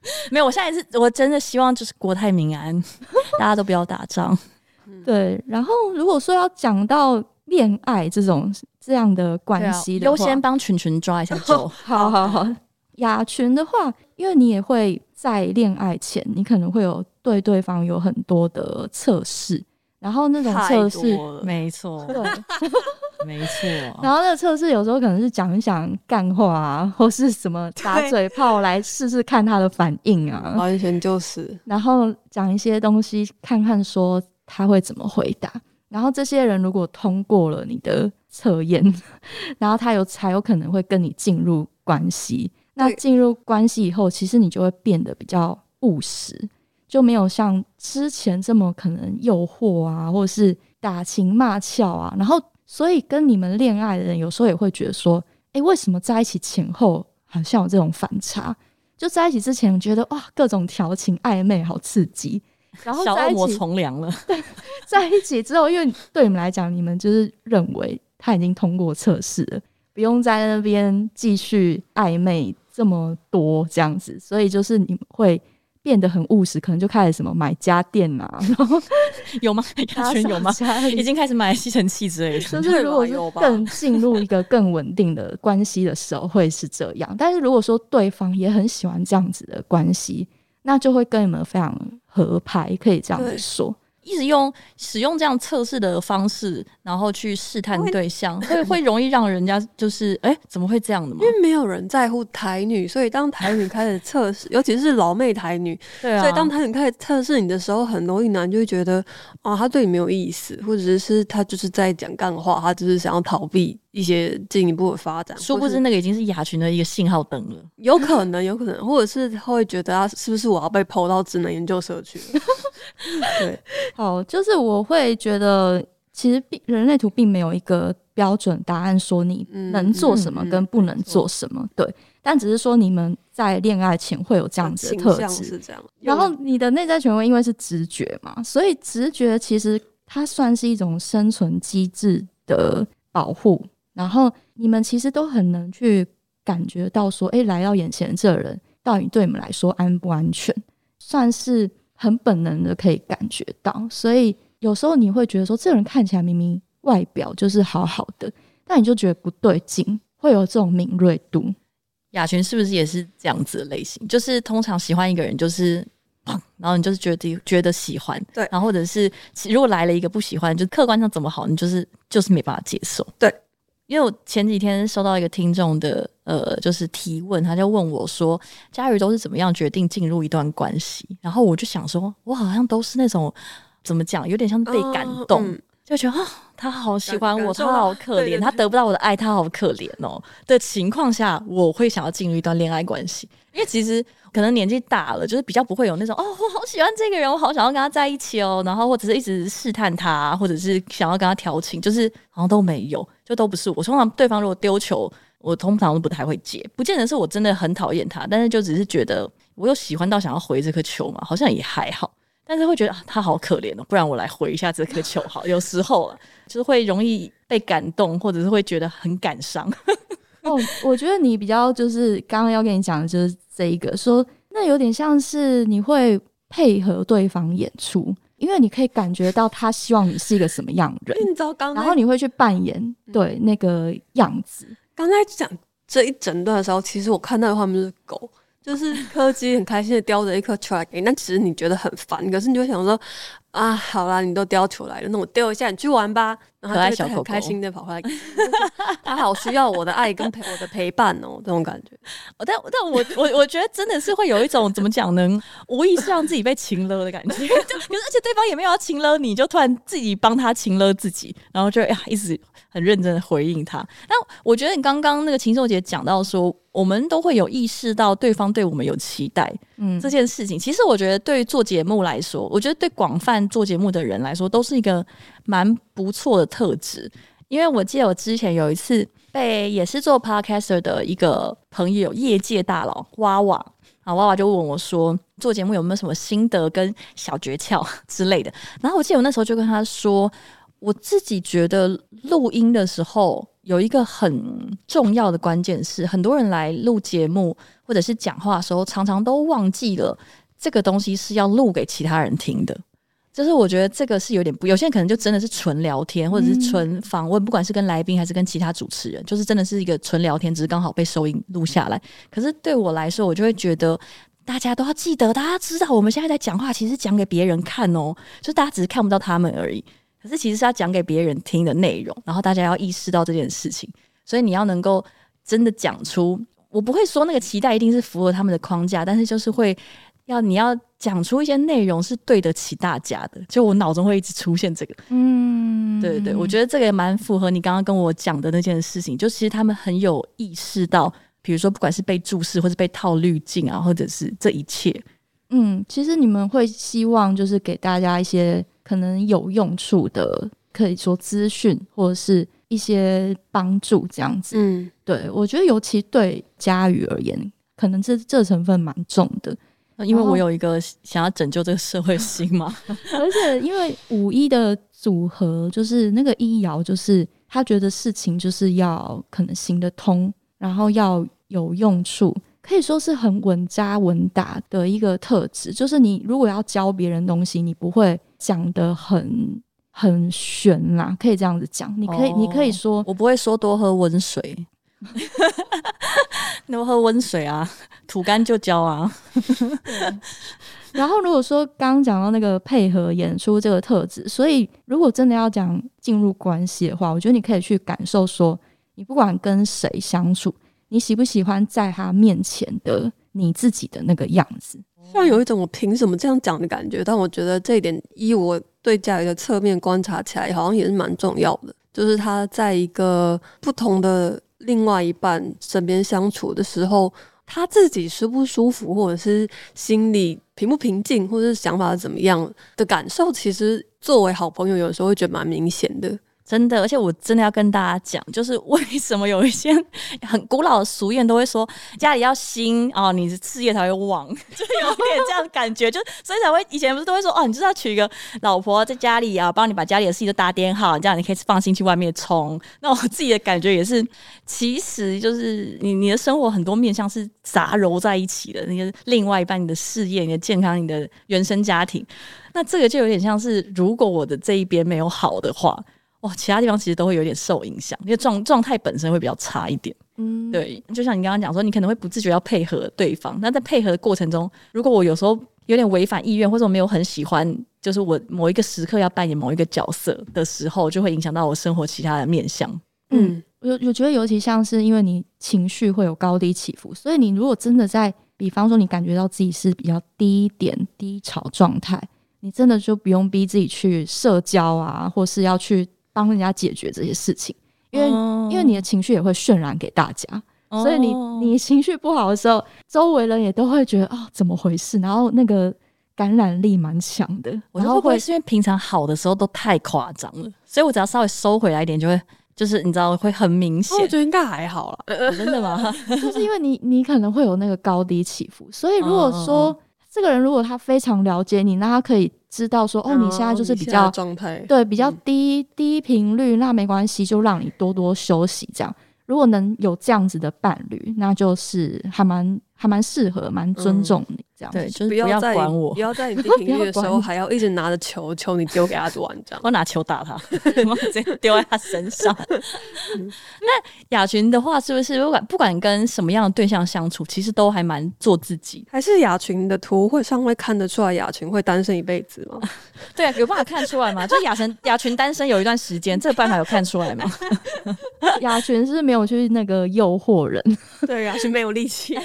没有，我现在是我真的希望就是国泰民安，大家都不要打仗。对，然后如果说要讲到恋爱这种这样的关系的话，优先帮群群抓一下 走。好好好，雅群的话，因为你也会在恋爱前，你可能会有对对方有很多的测试。然后那种测试，没错，对，没错。然后那个测试有时候可能是讲一讲干话啊，或是什么打嘴炮来试试看他的反应啊，完全就是。然后讲一些东西，看看说他会怎么回答。然后这些人如果通过了你的测验，然后他有才有可能会跟你进入关系。那进入关系以后，其实你就会变得比较务实。就没有像之前这么可能诱惑啊，或者是打情骂俏啊。然后，所以跟你们恋爱的人有时候也会觉得说，哎，为什么在一起前后好像有这种反差？就在一起之前觉得哇，各种调情暧昧好刺激，然后在一起小恶魔从良了。对，在一起之后，因为对你们来讲，你们就是认为他已经通过测试了，不用在那边继续暧昧。这么多这样子，所以就是你们会。变得很务实，可能就开始什么买家电啊，然后有吗？雅群有吗？已经开始买吸尘器之类的。就是如果是更进入一个更稳定的关系的时候，会是这样。但是如果说对方也很喜欢这样子的关系，那就会跟你们非常合拍，可以这样子说。一直用使用这样测试的方式，然后去试探对象，会会容易让人家就是哎、欸，怎么会这样的嘛？因为没有人在乎台女，所以当台女开始测试，尤其是老妹台女，对啊，所以当台女开始测试你的时候，很容易男就会觉得啊，他对你没有意思，或者是他就是在讲干话，他就是想要逃避。一些进一步的发展，殊不知那个已经是雅群的一个信号灯了。有可能，有可能，或者是他会觉得啊，是不是我要被抛到智能研究社去了？对，好，就是我会觉得，其实并人类图并没有一个标准答案，说你能做什么跟不能做什么。嗯嗯嗯、对，但只是说你们在恋爱前会有这样子的特质，是这样。然后你的内在权威因为是直觉嘛，所以直觉其实它算是一种生存机制的保护。然后你们其实都很能去感觉到说，哎，来到眼前的这个人到底对你们来说安不安全，算是很本能的可以感觉到。所以有时候你会觉得说，这个人看起来明明外表就是好好的，但你就觉得不对劲，会有这种敏锐度。雅群是不是也是这样子的类型？就是通常喜欢一个人，就是砰，然后你就是觉得觉得喜欢，对，然后或者是如果来了一个不喜欢，就客观上怎么好，你就是就是没办法接受，对。因为我前几天收到一个听众的呃，就是提问，他就问我说：“佳瑜都是怎么样决定进入一段关系？”然后我就想说，我好像都是那种怎么讲，有点像被感动，就觉得啊，他好喜欢我，他好可怜，他得不到我的爱，他好可怜哦的情况下，我会想要进入一段恋爱关系，因为其实。可能年纪大了，就是比较不会有那种哦，我好喜欢这个人，我好想要跟他在一起哦，然后或者是一直试探他，或者是想要跟他调情，就是好像都没有，就都不是我。通常对方如果丢球，我通常都不太会接，不见得是我真的很讨厌他，但是就只是觉得我有喜欢到想要回这颗球嘛，好像也还好，但是会觉得，他好可怜哦，不然我来回一下这颗球好。有时候啊，就是会容易被感动，或者是会觉得很感伤。哦，我觉得你比较就是刚刚要跟你讲的就是这一个，说那有点像是你会配合对方演出，因为你可以感觉到他希望你是一个什么样的人，然后你会去扮演对那个样子。刚才讲这一整段的时候，其实我看到的画面是狗。就是柯基很开心的叼着一颗球来给你，但其实你觉得很烦，可是你就想说啊，好啦，你都叼球来了，那我丢一下，你去玩吧。然后他就很开心的跑回来，他好需要我的爱跟陪我的陪伴哦、喔，这种感觉。但但我我我觉得真的是会有一种怎么讲呢？无意识让自己被情勒的感觉，就而且对方也没有要情勒你，就突然自己帮他情勒自己，然后就呀一直很认真的回应他。但我觉得你刚刚那个禽兽姐讲到说。我们都会有意识到对方对我们有期待，嗯，这件事情，其实我觉得对做节目来说，我觉得对广泛做节目的人来说，都是一个蛮不错的特质。因为我记得我之前有一次被也是做 podcaster 的一个朋友，业界大佬娃娃啊，娃娃就问我说，做节目有没有什么心得跟小诀窍 之类的。然后我记得我那时候就跟他说，我自己觉得录音的时候。有一个很重要的关键是，很多人来录节目或者是讲话的时候，常常都忘记了这个东西是要录给其他人听的。就是我觉得这个是有点不，有些人可能就真的是纯聊天，或者是纯访问，不管是跟来宾还是跟其他主持人，就是真的是一个纯聊天，只是刚好被收音录下来。可是对我来说，我就会觉得大家都要记得，大家知道我们现在在讲话，其实讲给别人看哦，就大家只是看不到他们而已。可是其实是要讲给别人听的内容，然后大家要意识到这件事情，所以你要能够真的讲出，我不会说那个期待一定是符合他们的框架，但是就是会要你要讲出一些内容是对得起大家的，就我脑中会一直出现这个，嗯，对对对，我觉得这个也蛮符合你刚刚跟我讲的那件事情，就其实他们很有意识到，比如说不管是被注视或是被套滤镜啊，或者是这一切，嗯，其实你们会希望就是给大家一些。可能有用处的，可以说资讯或者是一些帮助这样子。嗯，对，我觉得尤其对佳宇而言，可能这这成分蛮重的，因为我有一个想要拯救这个社会心嘛。而且因为五一的组合，就是那个一爻，就是他觉得事情就是要可能行得通，然后要有用处。可以说是很稳扎稳打的一个特质。就是你如果要教别人东西，你不会讲的很很玄啦，可以这样子讲。你可以，哦、你可以说，我不会说多喝温水，多喝温水啊，吐干就教啊。然后如果说刚刚讲到那个配合演出这个特质，所以如果真的要讲进入关系的话，我觉得你可以去感受说，你不管跟谁相处，你喜不喜欢在他面前的你自己的那个样子？虽然有一种我凭什么这样讲的感觉，但我觉得这一点依我对家里的侧面观察起来，好像也是蛮重要的。就是他在一个不同的另外一半身边相处的时候，他自己舒不舒服，或者是心里平不平静，或者是想法怎么样的感受，其实作为好朋友，有时候会觉得蛮明显的。真的，而且我真的要跟大家讲，就是为什么有一些很古老的俗谚都会说家里要兴哦，你的事业才会旺，就有点这样的感觉，就所以才会以前不是都会说哦，你就是要娶一个老婆在家里啊，帮你把家里的事情都打点好，这样你可以放心去外面冲。那我自己的感觉也是，其实就是你你的生活很多面向是杂糅在一起的，那个另外一半，你的事业、你的健康、你的原生家庭，那这个就有点像是，如果我的这一边没有好的话。哇，其他地方其实都会有点受影响，因为状状态本身会比较差一点。嗯，对，就像你刚刚讲说，你可能会不自觉要配合对方，那在配合的过程中，如果我有时候有点违反意愿，或者我没有很喜欢，就是我某一个时刻要扮演某一个角色的时候，就会影响到我生活其他的面向。嗯，我我觉得尤其像是因为你情绪会有高低起伏，所以你如果真的在，比方说你感觉到自己是比较低点低潮状态，你真的就不用逼自己去社交啊，或是要去。帮人家解决这些事情，因为、oh. 因为你的情绪也会渲染给大家，oh. 所以你你情绪不好的时候，周围人也都会觉得啊、哦、怎么回事，然后那个感染力蛮强的。然后会不会是因为平常好的时候都太夸张了，所以我只要稍微收回来一点，就会就是你知道会很明显。我觉得应该还好了，真的吗？就是因为你你可能会有那个高低起伏，所以如果说。Oh. 这个人如果他非常了解你，那他可以知道说，哦，你现在就是比较状态，对，比较低、嗯、低频率，那没关系，就让你多多休息。这样，如果能有这样子的伴侣，那就是还蛮。还蛮适合，蛮尊重你这样子，对，就是不要管我，不要在你低频率的时候还要一直拿着球，求你丢给他玩这样，我拿球打他，我直接丢在他身上。那雅群的话，是不是不管不管跟什么样的对象相处，其实都还蛮做自己？还是雅群的图会上会看得出来雅群会单身一辈子吗？对啊，有办法看出来吗？就雅群雅群单身有一段时间，这个办法有看出来吗？雅群是没有去那个诱惑人，对，雅群没有力气。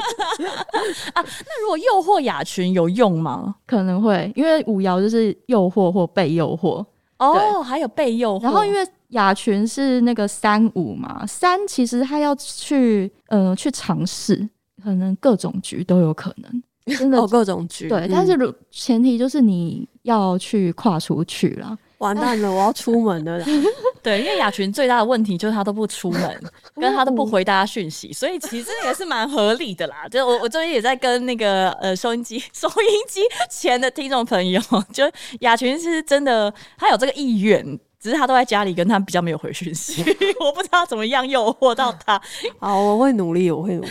啊，那如果诱惑雅群有用吗？可能会，因为五爻就是诱惑或被诱惑哦，还有被诱惑。然后因为雅群是那个三五嘛，三其实他要去呃去尝试，可能各种局都有可能，真的、哦、各种局。对，嗯、但是如前提就是你要去跨出去了。完蛋了，我要出门了。对，因为雅群最大的问题就是他都不出门，跟他都不回大家讯息，所以其实也是蛮合理的啦。就我我最近也在跟那个呃收音机 收音机前的听众朋友，就雅群是真的，他有这个意愿，只是他都在家里，跟他比较没有回讯息，我不知道怎么样诱惑到他。好，我会努力，我会努力。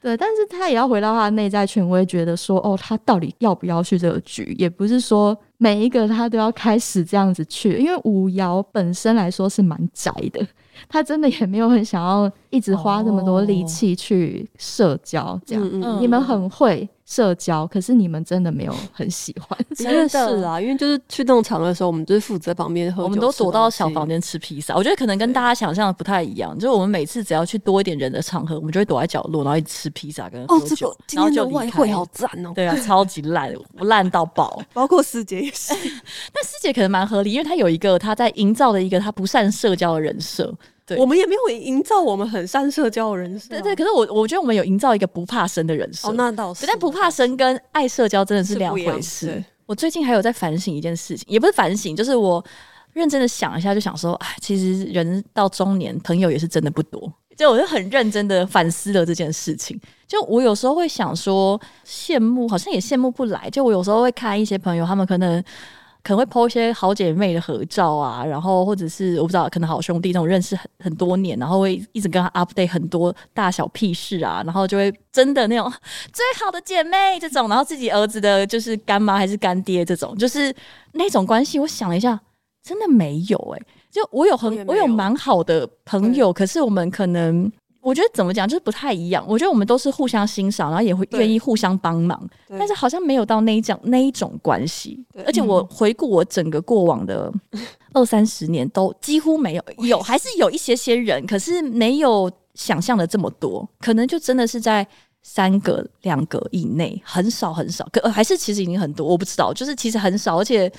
对，但是他也要回到他的内在权威，觉得说，哦，他到底要不要去这个局？也不是说每一个他都要开始这样子去，因为五爻本身来说是蛮宅的，他真的也没有很想要一直花这么多力气去社交，这样。哦，你们很会。社交，可是你们真的没有很喜欢，真的是啊，因为就是去那种场的时候，我们就是负责旁边喝酒，我们都躲到小房间吃披萨。我觉得可能跟大家想象的不太一样，就是我们每次只要去多一点人的场合，我们就会躲在角落，然后一直吃披萨跟喝酒，哦这个、然后就离开。好赞哦！对啊，超级烂，不烂到爆，包括师姐也是。但师姐可能蛮合理，因为她有一个她在营造的一个她不善社交的人设。对我们也没有营造我们很善社交的人设，对对。可是我我觉得我们有营造一个不怕生的人设。哦，那倒是。但不怕生跟爱社交真的是两回事。我最近还有在反省一件事情，也不是反省，就是我认真的想一下，就想说，哎，其实人到中年，朋友也是真的不多。就我就很认真的反思了这件事情。就我有时候会想说，羡慕好像也羡慕不来。就我有时候会看一些朋友，他们可能。可能会 po 一些好姐妹的合照啊，然后或者是我不知道，可能好兄弟那种认识很很多年，然后会一直跟他 update 很多大小屁事啊，然后就会真的那种最好的姐妹这种，然后自己儿子的就是干妈还是干爹这种，就是那种关系。我想了一下，真的没有哎、欸，就我有很我有蛮好的朋友，可是我们可能。我觉得怎么讲就是不太一样。我觉得我们都是互相欣赏，然后也会愿意互相帮忙，但是好像没有到那一种那一种关系。而且我回顾我整个过往的 二三十年，都几乎没有有还是有一些些人，可是没有想象的这么多。可能就真的是在三个两个以内，很少很少。可呃还是其实已经很多，我不知道，就是其实很少。而且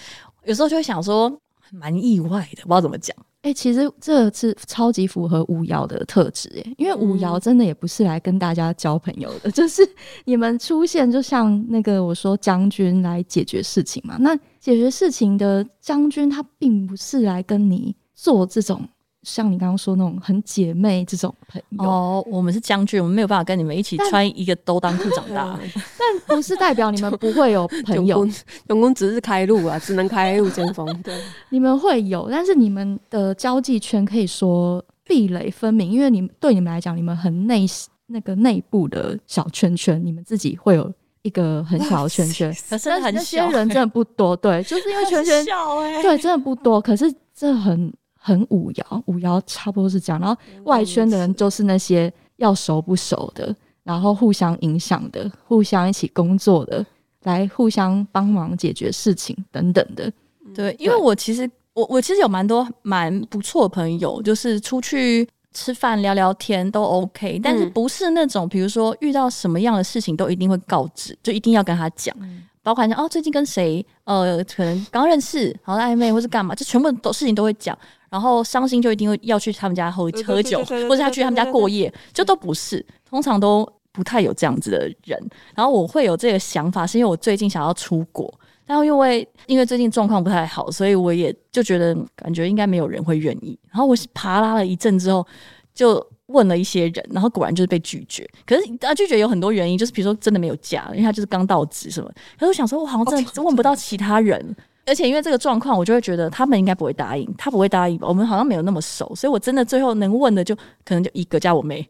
有时候就会想说，蛮意外的，不知道怎么讲。哎、欸，其实这是超级符合五爻的特质耶，因为五爻真的也不是来跟大家交朋友的，嗯、就是你们出现就像那个我说将军来解决事情嘛，那解决事情的将军他并不是来跟你做这种。像你刚刚说那种很姐妹这种朋友哦，我们是将军，我们没有办法跟你们一起穿一个兜裆裤长大。但不是代表你们不会有朋友，永公只是开路啊，只能开路先锋。对，你们会有，但是你们的交际圈可以说壁垒分明，因为你们对你们来讲，你们很内那个内部的小圈圈，你们自己会有一个很小的圈圈，可是那些人真的不多。对，就是因为圈圈小、欸、对，真的不多。可是这很。很五爻，五爻差不多是这样。然后外圈的人就是那些要熟不熟的，然后互相影响的，互相一起工作的，来互相帮忙解决事情等等的。对，因为我其实我我其实有蛮多蛮不错的朋友，就是出去吃饭聊聊天都 OK，但是不是那种比如说遇到什么样的事情都一定会告知，就一定要跟他讲。包括讲哦，最近跟谁呃，可能刚认识，然后暧昧或是干嘛，就全部都事情都会讲。然后伤心就一定会要去他们家喝喝酒，或者他去他们家过夜，就都不是，通常都不太有这样子的人。然后我会有这个想法，是因为我最近想要出国，然后因为因为最近状况不太好，所以我也就觉得感觉应该没有人会愿意。然后我爬拉了一阵之后，就问了一些人，然后果然就是被拒绝。可是啊，拒绝有很多原因，就是比如说真的没有假，因为他就是刚到职什么。可是我想说，我好像真的问不到其他人。而且因为这个状况，我就会觉得他们应该不会答应，他不会答应吧？我们好像没有那么熟，所以我真的最后能问的就可能就一个加我妹，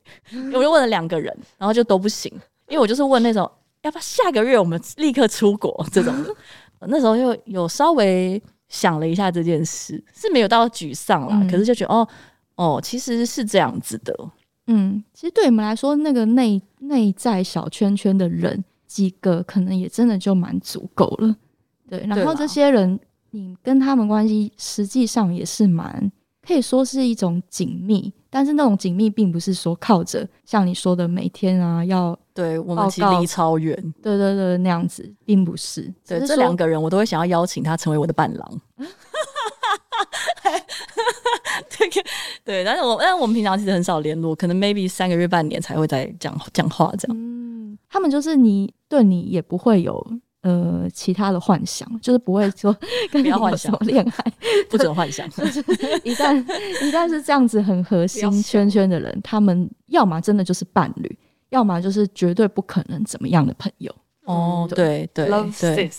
我就问了两个人，然后就都不行，因为我就是问那种要不要下个月我们立刻出国这种的。那时候又有稍微想了一下这件事，是没有到沮丧啦，可是就觉得哦哦，其实是这样子的。嗯，其实对你们来说，那个内内在小圈圈的人几个，可能也真的就蛮足够了。对，然后这些人，你跟他们关系实际上也是蛮可以说是一种紧密，但是那种紧密并不是说靠着像你说的每天啊要对我们其实离超远，对对对，那样子并不是。对，这两个人我都会想要邀请他成为我的伴郎。对对，但是我但是我们平常其实很少联络，可能 maybe 三个月半年才会再讲讲话这样。嗯，他们就是你对你也不会有。呃，其他的幻想就是不会说 跟你有什么恋爱，不准幻想。一旦一旦是这样子很核心圈圈的人，他们要么真的就是伴侣，要么就是绝对不可能怎么样的朋友。哦，对对对，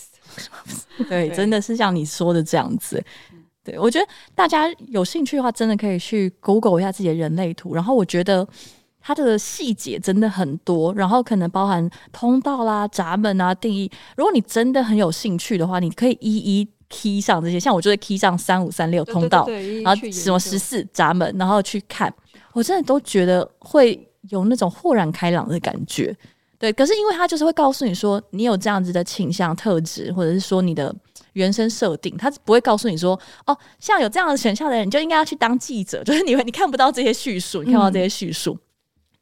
对，真的是像你说的这样子。对，我觉得大家有兴趣的话，真的可以去 Google 一下自己的人类图，然后我觉得。它的细节真的很多，然后可能包含通道啦、闸门啊、定义。如果你真的很有兴趣的话，你可以一一 key 上这些。像我就会 key 上三五三六通道，对对对，然后什么十四闸门，然后去看。我真的都觉得会有那种豁然开朗的感觉。对，可是因为他就是会告诉你说，你有这样子的倾向特质，或者是说你的原生设定，他不会告诉你说，哦，像有这样的选项的人，你就应该要去当记者。就是你会你看不到这些叙述，你看不到这些叙述。嗯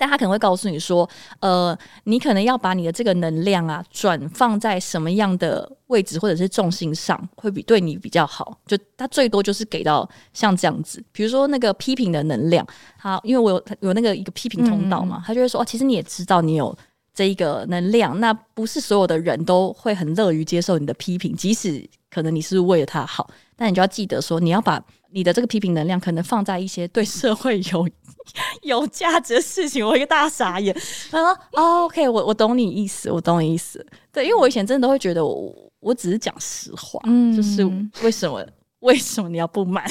但他可能会告诉你说，呃，你可能要把你的这个能量啊，转放在什么样的位置或者是重心上，会比对你比较好。就他最多就是给到像这样子，比如说那个批评的能量，好，因为我有有那个一个批评通道嘛，嗯、他就会说，哦，其实你也知道你有这一个能量，那不是所有的人都会很乐于接受你的批评，即使可能你是为了他好，但你就要记得说，你要把你的这个批评能量可能放在一些对社会有。有价值的事情，我一个大傻眼。他说、哦：“OK，我我懂你意思，我懂你意思。对，因为我以前真的都会觉得我我只是讲实话，嗯就是为什么 为什么你要不满？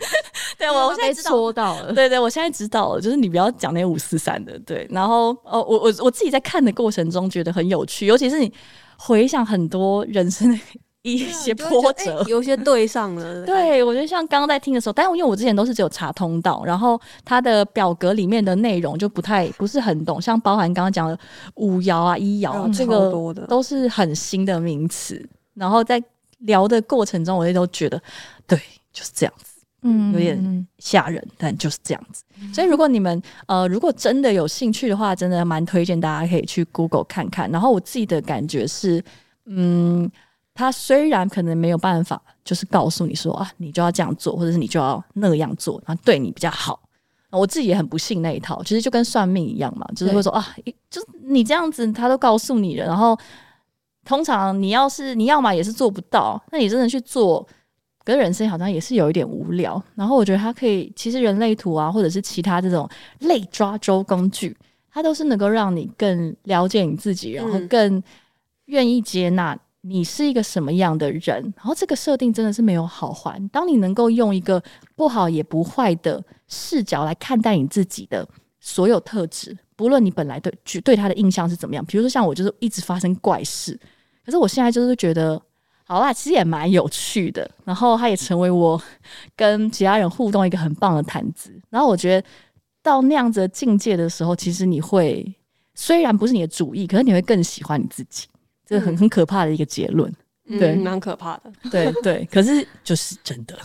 对我我现在知道戳到了，对对，我现在知道了，就是你不要讲那五四三的，对。然后哦，我我我自己在看的过程中觉得很有趣，尤其是你回想很多人生的。一些波折，欸、有些对上了。对，我觉得像刚刚在听的时候，但因为我之前都是只有查通道，然后它的表格里面的内容就不太不是很懂，像包含刚刚讲的五爻啊、一爻、啊嗯，这个都是很新的名词。然后在聊的过程中，我也都觉得，对，就是这样子，嗯，有点吓人，但就是这样子。所以如果你们呃，如果真的有兴趣的话，真的蛮推荐大家可以去 Google 看看。然后我自己的感觉是，嗯。他虽然可能没有办法，就是告诉你说啊，你就要这样做，或者是你就要那样做，然后对你比较好。我自己也很不信那一套，其实就跟算命一样嘛，就是会说啊，就是你这样子，他都告诉你了。然后通常你要是你要嘛也是做不到，那你真的去做，跟人生好像也是有一点无聊。然后我觉得它可以，其实人类图啊，或者是其他这种类抓周工具，它都是能够让你更了解你自己，然后更愿意接纳。你是一个什么样的人？然后这个设定真的是没有好坏。当你能够用一个不好也不坏的视角来看待你自己的所有特质，不论你本来对对他的印象是怎么样，比如说像我就是一直发生怪事，可是我现在就是觉得，好啦，其实也蛮有趣的。然后他也成为我跟其他人互动一个很棒的谈资。然后我觉得到那样子的境界的时候，其实你会虽然不是你的主意，可是你会更喜欢你自己。这很很可怕的一个结论，嗯、对，蛮、嗯、可怕的，对对。可是就是真的，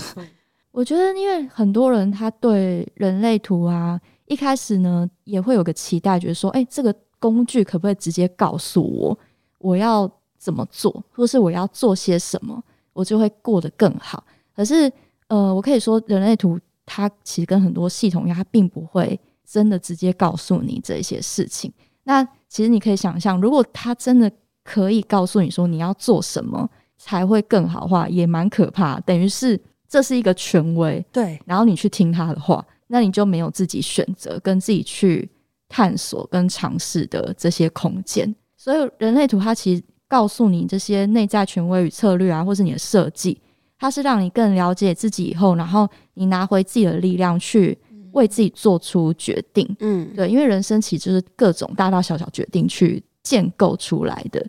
我觉得，因为很多人他对人类图啊，一开始呢也会有个期待，觉得说，哎、欸，这个工具可不可以直接告诉我我要怎么做，或是我要做些什么，我就会过得更好。可是，呃，我可以说，人类图它其实跟很多系统一样，它并不会真的直接告诉你这些事情。那其实你可以想象，如果它真的可以告诉你说你要做什么才会更好的话，也蛮可怕。等于是这是一个权威，对。然后你去听他的话，那你就没有自己选择跟自己去探索跟尝试的这些空间。所以人类图它其实告诉你这些内在权威与策略啊，或是你的设计，它是让你更了解自己以后，然后你拿回自己的力量去为自己做出决定。嗯，对，因为人生其实就是各种大大小小决定去建构出来的。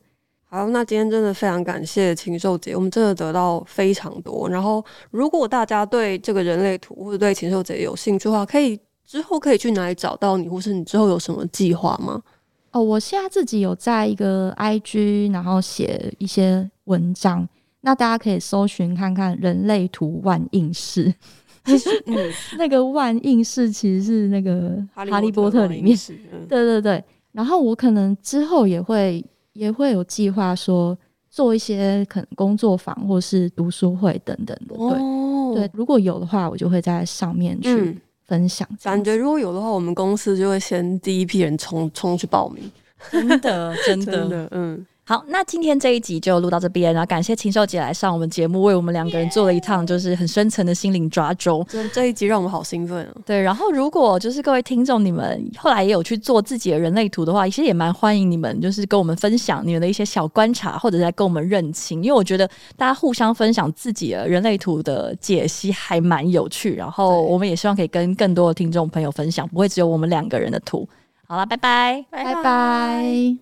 好，那今天真的非常感谢禽兽姐，我们真的得到非常多。然后，如果大家对这个人类图或者对禽兽姐有兴趣的话，可以之后可以去哪里找到你，或是你之后有什么计划吗？哦，我现在自己有在一个 IG，然后写一些文章，那大家可以搜寻看看“人类图万应室”。嗯，那个万应式其实是那个《哈利波特》里面，嗯、对对对。然后我可能之后也会。也会有计划说做一些可能工作坊或是读书会等等的，对、哦、对，如果有的话，我就会在上面去分享。感觉如果有的话，我们公司就会先第一批人冲冲去报名，真的 真的，真的嗯。好，那今天这一集就录到这边，然后感谢禽兽姐来上我们节目，为我们两个人做了一趟就是很深层的心灵抓周。这这一集让我们好兴奋啊！对，然后如果就是各位听众，你们后来也有去做自己的人类图的话，其实也蛮欢迎你们，就是跟我们分享你们的一些小观察，或者在跟我们认清，因为我觉得大家互相分享自己的人类图的解析还蛮有趣。然后我们也希望可以跟更多的听众朋友分享，不会只有我们两个人的图。好了，拜拜，拜拜。